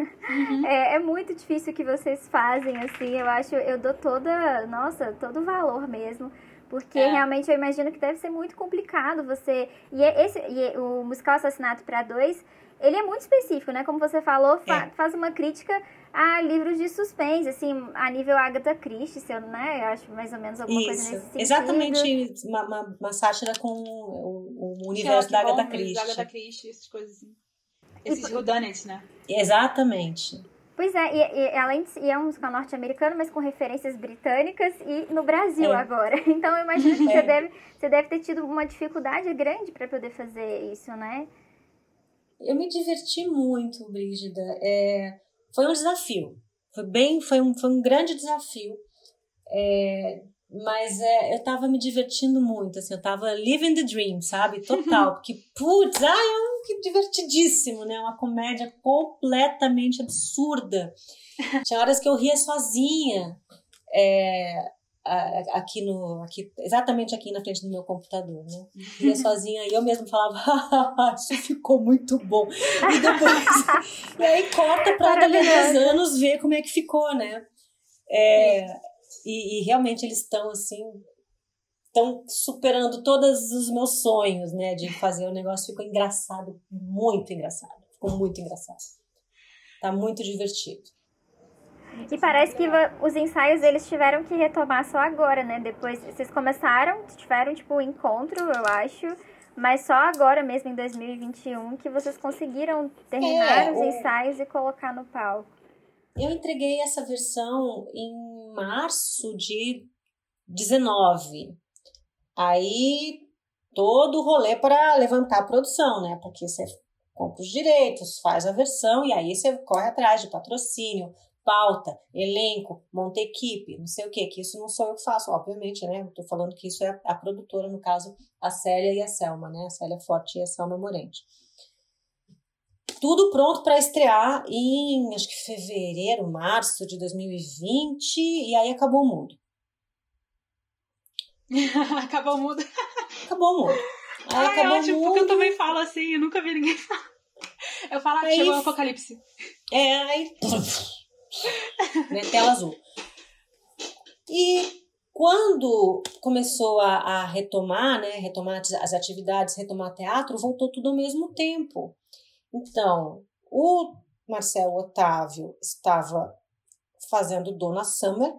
É, é muito difícil o que vocês fazem assim. Eu acho, eu dou toda, nossa, todo o valor mesmo. Porque É. realmente eu imagino que deve ser muito complicado você. E é esse e é- o musical Assassinato para Dois, ele é muito específico, né? Como você falou, fa- É. faz uma crítica a livros de suspense, assim, a nível Agatha Christie, se eu, né? Eu acho mais ou menos alguma Isso. coisa nesse sentido. Exatamente uma, uma, uma sátira com o, o universo da Sherlock Agatha Christie. Da Agatha Christie, essas coisas assim. Esses whodunits, né? Exatamente. Pois é, e, e além de e é um musical norte-americano, mas com referências britânicas e no Brasil É. agora. [LAUGHS] Então eu imagino que É. você, deve, você deve ter tido uma dificuldade grande para poder fazer isso, né? Eu me diverti muito, Brígida. É, foi um desafio. Foi bem, foi um, foi um grande desafio. É, mas é, eu tava me divertindo muito, assim, eu tava living the dream, sabe? Total. [LAUGHS] Porque, putz, ai, é um que divertidíssimo, né? Uma comédia completamente absurda. [LAUGHS] Tinha horas que eu ria sozinha. É, aqui no aqui exatamente aqui na frente do meu computador, né? Ria sozinha e eu mesmo falava, "Ah, [LAUGHS] isso ficou muito bom. E depois [LAUGHS] e aí corta para dali a 10 anos ver como é que ficou, né? É, e, e realmente eles estão assim estão superando todos os meus sonhos, né, de fazer o negócio ficou engraçado, muito engraçado. Ficou muito engraçado. Tá muito divertido. E parece que os ensaios eles tiveram que retomar só agora, né? Depois vocês começaram, tiveram tipo um encontro, eu acho, mas só agora mesmo em 2021 que vocês conseguiram terminar É, os o- ensaios e colocar no palco. Eu entreguei essa versão em março de 19. Aí todo o rolê para levantar a produção, né? Porque você compra os direitos, faz a versão e aí você corre atrás de patrocínio, pauta, elenco, monta equipe, não sei o que, que isso não sou eu que faço, obviamente, né? Tô falando que isso é a, a produtora, no caso, a Célia e a Selma, né? A Célia Forte e a Selma Morente. Tudo pronto para estrear em, acho que fevereiro, março de 2020, e aí acabou o mundo. [LAUGHS] Acabou o mundo. Acabou o mundo. Aí Ai, acabou ótimo, o porque eu mundo. também falo assim, eu nunca vi ninguém [LAUGHS] falar. Eu falo Aí- chegou o apocalipse. É, aí. [LAUGHS] né, tela azul. E quando começou a, a retomar, né, retomar as- atividades, retomar teatro, voltou tudo ao mesmo tempo. Então, o Marcelo Otávio estava fazendo Dona Summer,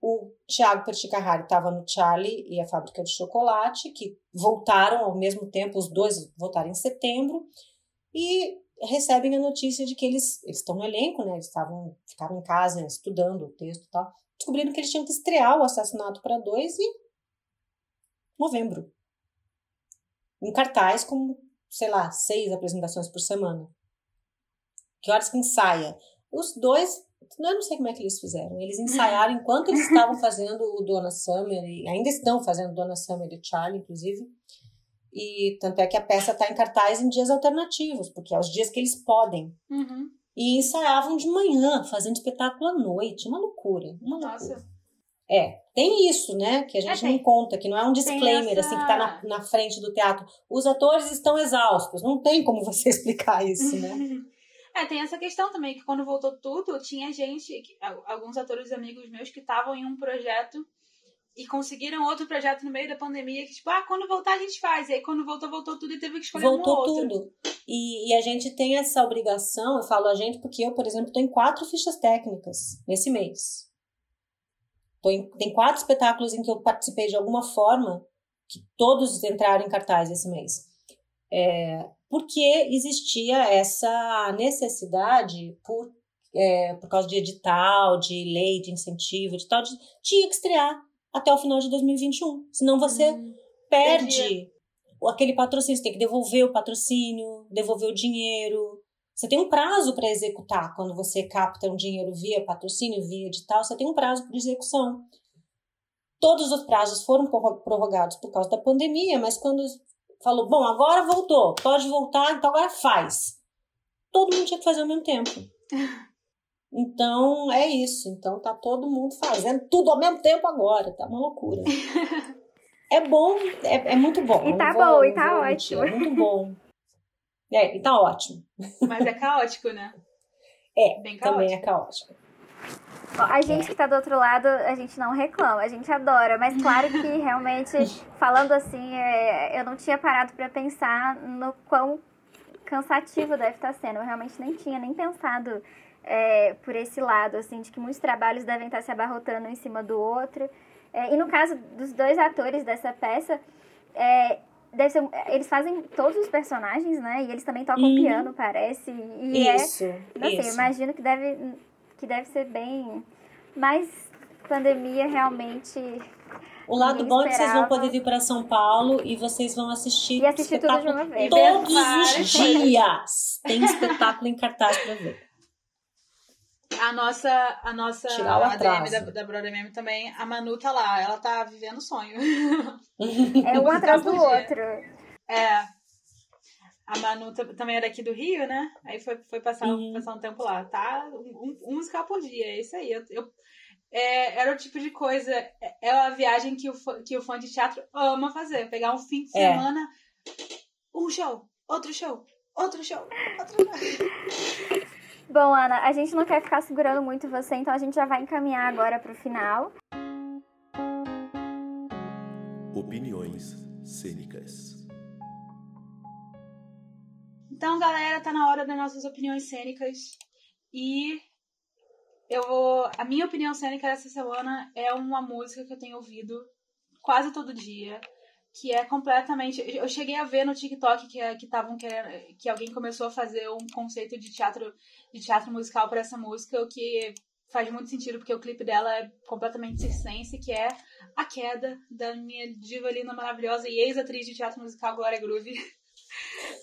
o Thiago Perticarrari estava no Charlie e a Fábrica de Chocolate, que voltaram ao mesmo tempo, os dois voltaram em setembro, e recebem a notícia de que eles eles estão no elenco, né? Eles estavam ficaram em casa estudando o texto e tal. Descobriram que eles tinham que estrear o Assassinato para Dois em novembro. Em cartaz com, sei lá, seis apresentações por semana. Que horas que ensaia? Os dois, eu não sei como é que eles fizeram. Eles ensaiaram enquanto eles [LAUGHS] estavam fazendo o Dona Summer, e ainda estão fazendo Dona Summer e Charlie, inclusive. E tanto é que a peça está em cartaz em dias alternativos, porque é os dias que eles podem. Uhum. E ensaiavam de manhã, fazendo espetáculo à noite. Uma loucura. Uma Nossa. loucura. É, tem isso, né? Que a gente É, não conta, que não é um disclaimer, essa- assim, que tá na, na frente do teatro. Os atores estão exaustos. Não tem como você [LAUGHS] explicar isso, né? [LAUGHS] É, tem essa questão também, que quando voltou tudo, tinha gente, alguns atores amigos meus que estavam em um projeto e conseguiram outro projeto no meio da pandemia, que tipo, ah, quando voltar a gente faz. E aí quando voltou, voltou tudo e teve que escolher um Voltou ou outro. tudo. E, e a gente tem essa obrigação, eu falo a gente porque eu, por exemplo, estou em quatro fichas técnicas nesse mês. Em, tem quatro espetáculos em que eu participei de alguma forma, que todos entraram em cartaz esse mês. É, porque existia essa necessidade por, é, por causa de edital, de lei de incentivo, de tal, de, tinha que estrear até o final de 2021. Senão você Hum, perde o- aquele patrocínio. Você tem que devolver o patrocínio, devolver o dinheiro. Você tem um prazo para executar quando você capta um dinheiro via patrocínio, via edital. Você tem um prazo para execução. Todos os prazos foram prorro- prorrogados por causa da pandemia, mas quando falou, bom, agora voltou, pode voltar, então agora faz. Todo mundo tinha que fazer ao mesmo tempo. [LAUGHS] Então é isso. Então tá todo mundo fazendo tudo ao mesmo tempo agora. Tá uma loucura. [LAUGHS] É bom, é, é muito bom. E tá não vou- bom, e tá vou ótimo. mentir, É muito bom. É, e tá ótimo. Mas é caótico, né? É, Bem também é caótico. caótico. A gente que tá do outro lado, a gente não reclama, a gente adora, mas claro que realmente, [LAUGHS] falando assim, é, eu não tinha parado pra pensar no quão cansativo deve estar sendo. Eu realmente nem tinha nem pensado é, por esse lado, assim, de que muitos trabalhos devem estar se abarrotando um em cima do outro. É, e no caso dos dois atores dessa peça, é, deve ser, eles fazem todos os personagens, né? E eles também tocam uhum. piano, parece. E isso, é, não sei, imagino que deve, que deve ser bem. Mas pandemia realmente. O lado bom é que vocês vão poder vir para São Paulo e vocês vão assistir, e assistir tudo de uma vez. todos os dias. Tem espetáculo em cartaz para ver a nossa, a nossa ADM da, da Brother Meme também, a Manu tá lá, ela tá vivendo o sonho. É um atrás do outro. É. A Manu também é daqui do Rio, né? Aí foi, foi passar, uhum. passar um tempo lá. Tá? Um, um, musical por dia, é isso aí. Eu, eu é, era o tipo de coisa, é, é a viagem que o, que o fã de teatro ama fazer. Pegar um fim de é. semana, um show, outro show, outro show, outro show. Bom, Ana, a gente não quer ficar segurando muito você, então a gente já vai encaminhar agora para o final. Opiniões cênicas. Então, galera, tá na hora das nossas opiniões cênicas. E eu vou. A minha opinião cênica dessa semana é uma música que eu tenho ouvido quase todo dia que é completamente. Eu cheguei a ver no TikTok que que estavam querendo que alguém começou a fazer um conceito de teatro de teatro musical para essa música, o que faz muito sentido porque o clipe dela é completamente circense, que é a queda da minha diva linda maravilhosa e ex-atriz de teatro musical Glória Groove. [LAUGHS]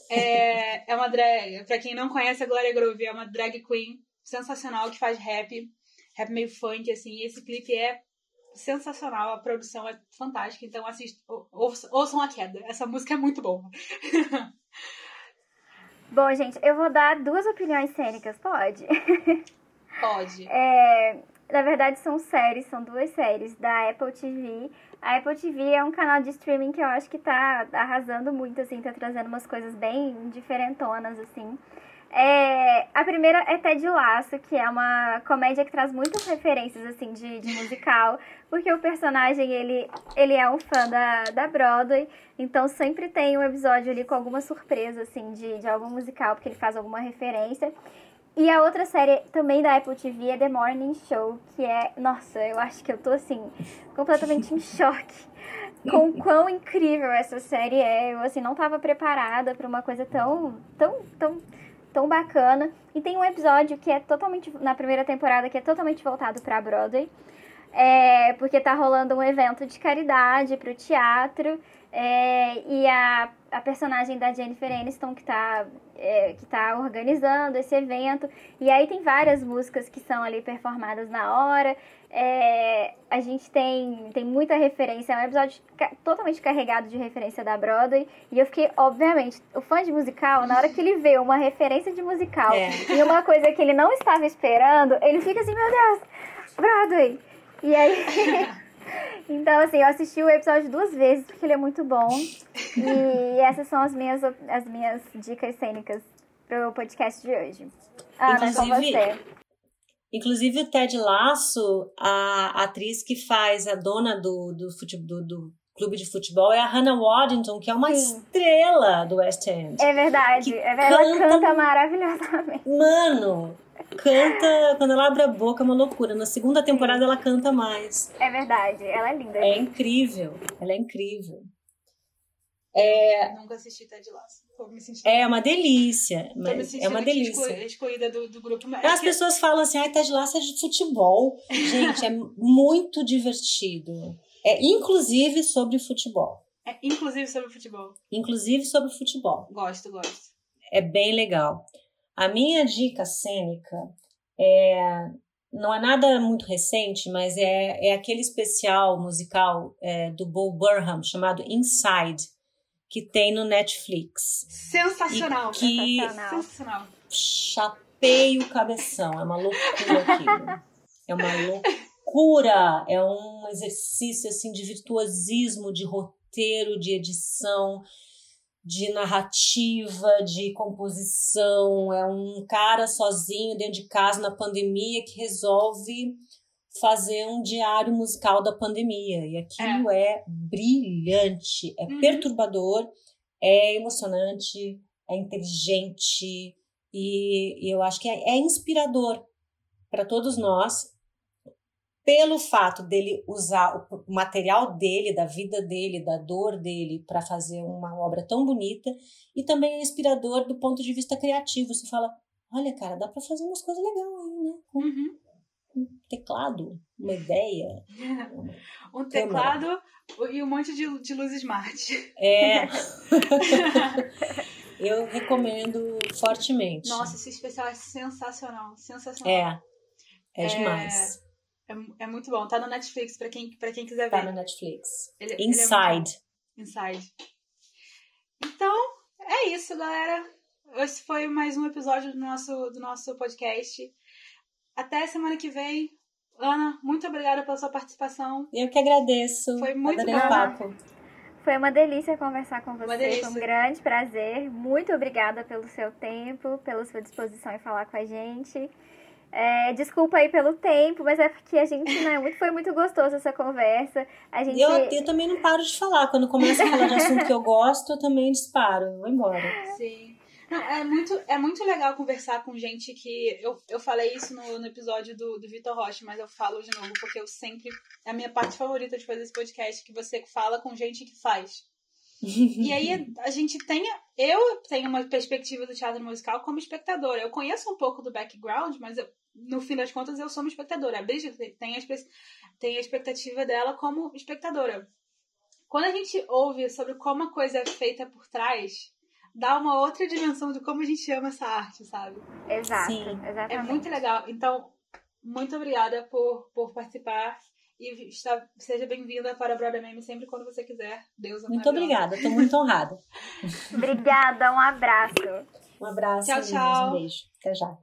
É, é uma drag, para quem não conhece a Glória Groove, é uma drag queen sensacional que faz rap, rap meio funk assim, e esse clipe é sensacional, a produção é fantástica, então assist, ouçam a queda. Essa música é muito boa. [LAUGHS] Bom, gente, eu vou dar duas opiniões cênicas, pode? [LAUGHS] Pode. É, na verdade, são séries, são duas séries da Apple TV. A Apple TV é um canal de streaming que eu acho que tá arrasando muito, assim, tá trazendo umas coisas bem diferentonas, assim. É, a primeira é Ted Laço, que é uma comédia que traz muitas referências, assim, de, de musical, porque o personagem, ele, ele é um fã da, da Broadway, então sempre tem um episódio ali com alguma surpresa, assim, de, de algum musical, porque ele faz alguma referência. E a outra série também da Apple TV é The Morning Show, que é, nossa, eu acho que eu tô, assim, completamente em choque com [LAUGHS] quão incrível essa série é. Eu, assim, não tava preparada para uma coisa tão, tão, tão tão bacana. E tem um episódio que é totalmente, na primeira temporada, que é totalmente voltado pra Broadway. É, porque tá rolando um evento de caridade pro teatro. É, e a, a personagem da Jennifer Aniston que tá, é, que tá organizando esse evento. E aí tem várias músicas que são ali performadas na hora. É, a gente tem, tem muita referência, é um episódio totalmente carregado de referência da Broadway. E eu fiquei, obviamente, o fã de musical, na hora que ele vê uma referência de musical é. e uma coisa que ele não estava esperando, ele fica assim, meu Deus, Broadway! E aí. [LAUGHS] então, assim, eu assisti o episódio duas vezes porque ele é muito bom. E essas são as minhas, as minhas dicas cênicas pro podcast de hoje. Ana, Inclusive, com você. Inclusive o Ted Lasso, a atriz que faz a dona do, do, futebol, do, do clube de futebol é a Hannah Waddington, que é uma Sim. estrela do West End. É verdade, é verdade. ela canta maravilhosamente. Mano, canta, quando ela abre a boca é uma loucura. Na segunda temporada ela canta mais. É verdade, ela é linda. É incrível, ela é incrível. É... Nunca assisti Ted Lasso. É uma delícia. Mas é uma delícia. excluída do, do grupo. Mas As pessoas falam assim, ai, Ted Lasso é de futebol. Gente, é muito divertido. É inclusive sobre futebol. É inclusive sobre futebol. Inclusive sobre futebol. Gosto, gosto. É bem legal. A minha dica cênica é não é nada muito recente, mas é, é aquele especial musical é, do Bo Burnham chamado Inside que tem no Netflix. Sensacional, que sensacional. Chapeio o cabeção, é uma loucura aquilo. É uma loucura, é um exercício assim de virtuosismo, de roteiro, de edição, de narrativa, de composição. É um cara sozinho dentro de casa na pandemia que resolve fazer um diário musical da pandemia. E aquilo é, é brilhante, é uhum. perturbador, é emocionante, é inteligente e, e eu acho que é, é, inspirador. para todos nós, pelo fato dele usar o material dele, da vida dele, da dor dele, para fazer uma obra tão bonita, e também é inspirador do ponto de vista criativo. Você fala, olha, cara, dá para fazer umas coisas legais aí, né? Com Uhum. Teclado, uma ideia. [LAUGHS] Um teclado e um monte de, de luz smart. É. [LAUGHS] Eu recomendo fortemente. Nossa, esse especial é sensacional. Sensacional. É. É demais. É, é muito bom. Tá no Netflix pra quem, pra quem quiser Tá ver. no Netflix. Ele- ele é Inside. Inside. Então, é isso, galera. Esse foi mais um episódio do nosso, do nosso podcast. Até semana que vem. Ana, muito obrigada pela sua participação. Eu que agradeço. Foi muito Adorei bom. papo. Foi uma delícia conversar com você, delícia. foi um grande prazer. Muito obrigada pelo seu tempo, pela sua disposição em falar com a gente. É, desculpa aí pelo tempo, mas é porque a gente, né, [LAUGHS] muito, foi muito gostoso essa conversa. A gente. E eu, eu também não paro de falar. Quando começa a falar de assunto que eu gosto, eu também disparo. Eu vou embora. Sim. É, muito, é muito legal conversar com gente que. Eu, eu falei isso no, no episódio do, do Vitor Rocha, mas eu falo de novo, porque eu sempre. É a minha parte favorita de fazer esse podcast, que você fala com gente que faz. E aí a gente tem. Eu tenho uma perspectiva do teatro musical como espectadora. Eu conheço um pouco do background, mas eu- no fim das contas eu sou uma espectadora. A Bridget tem a, tem a expectativa dela como espectadora. Quando a gente ouve sobre como a coisa é feita por trás, dá uma outra dimensão de como a gente ama essa arte, sabe? Exato, Sim. exatamente. É muito legal. Então, muito obrigada por, por participar. E está, seja bem-vinda para a Brother Meme sempre quando você quiser. Deus é Muito obrigada. Estou muito honrada. [LAUGHS] Obrigada, um abraço. Um abraço. Tchau, tchau. Um beijo. Até já.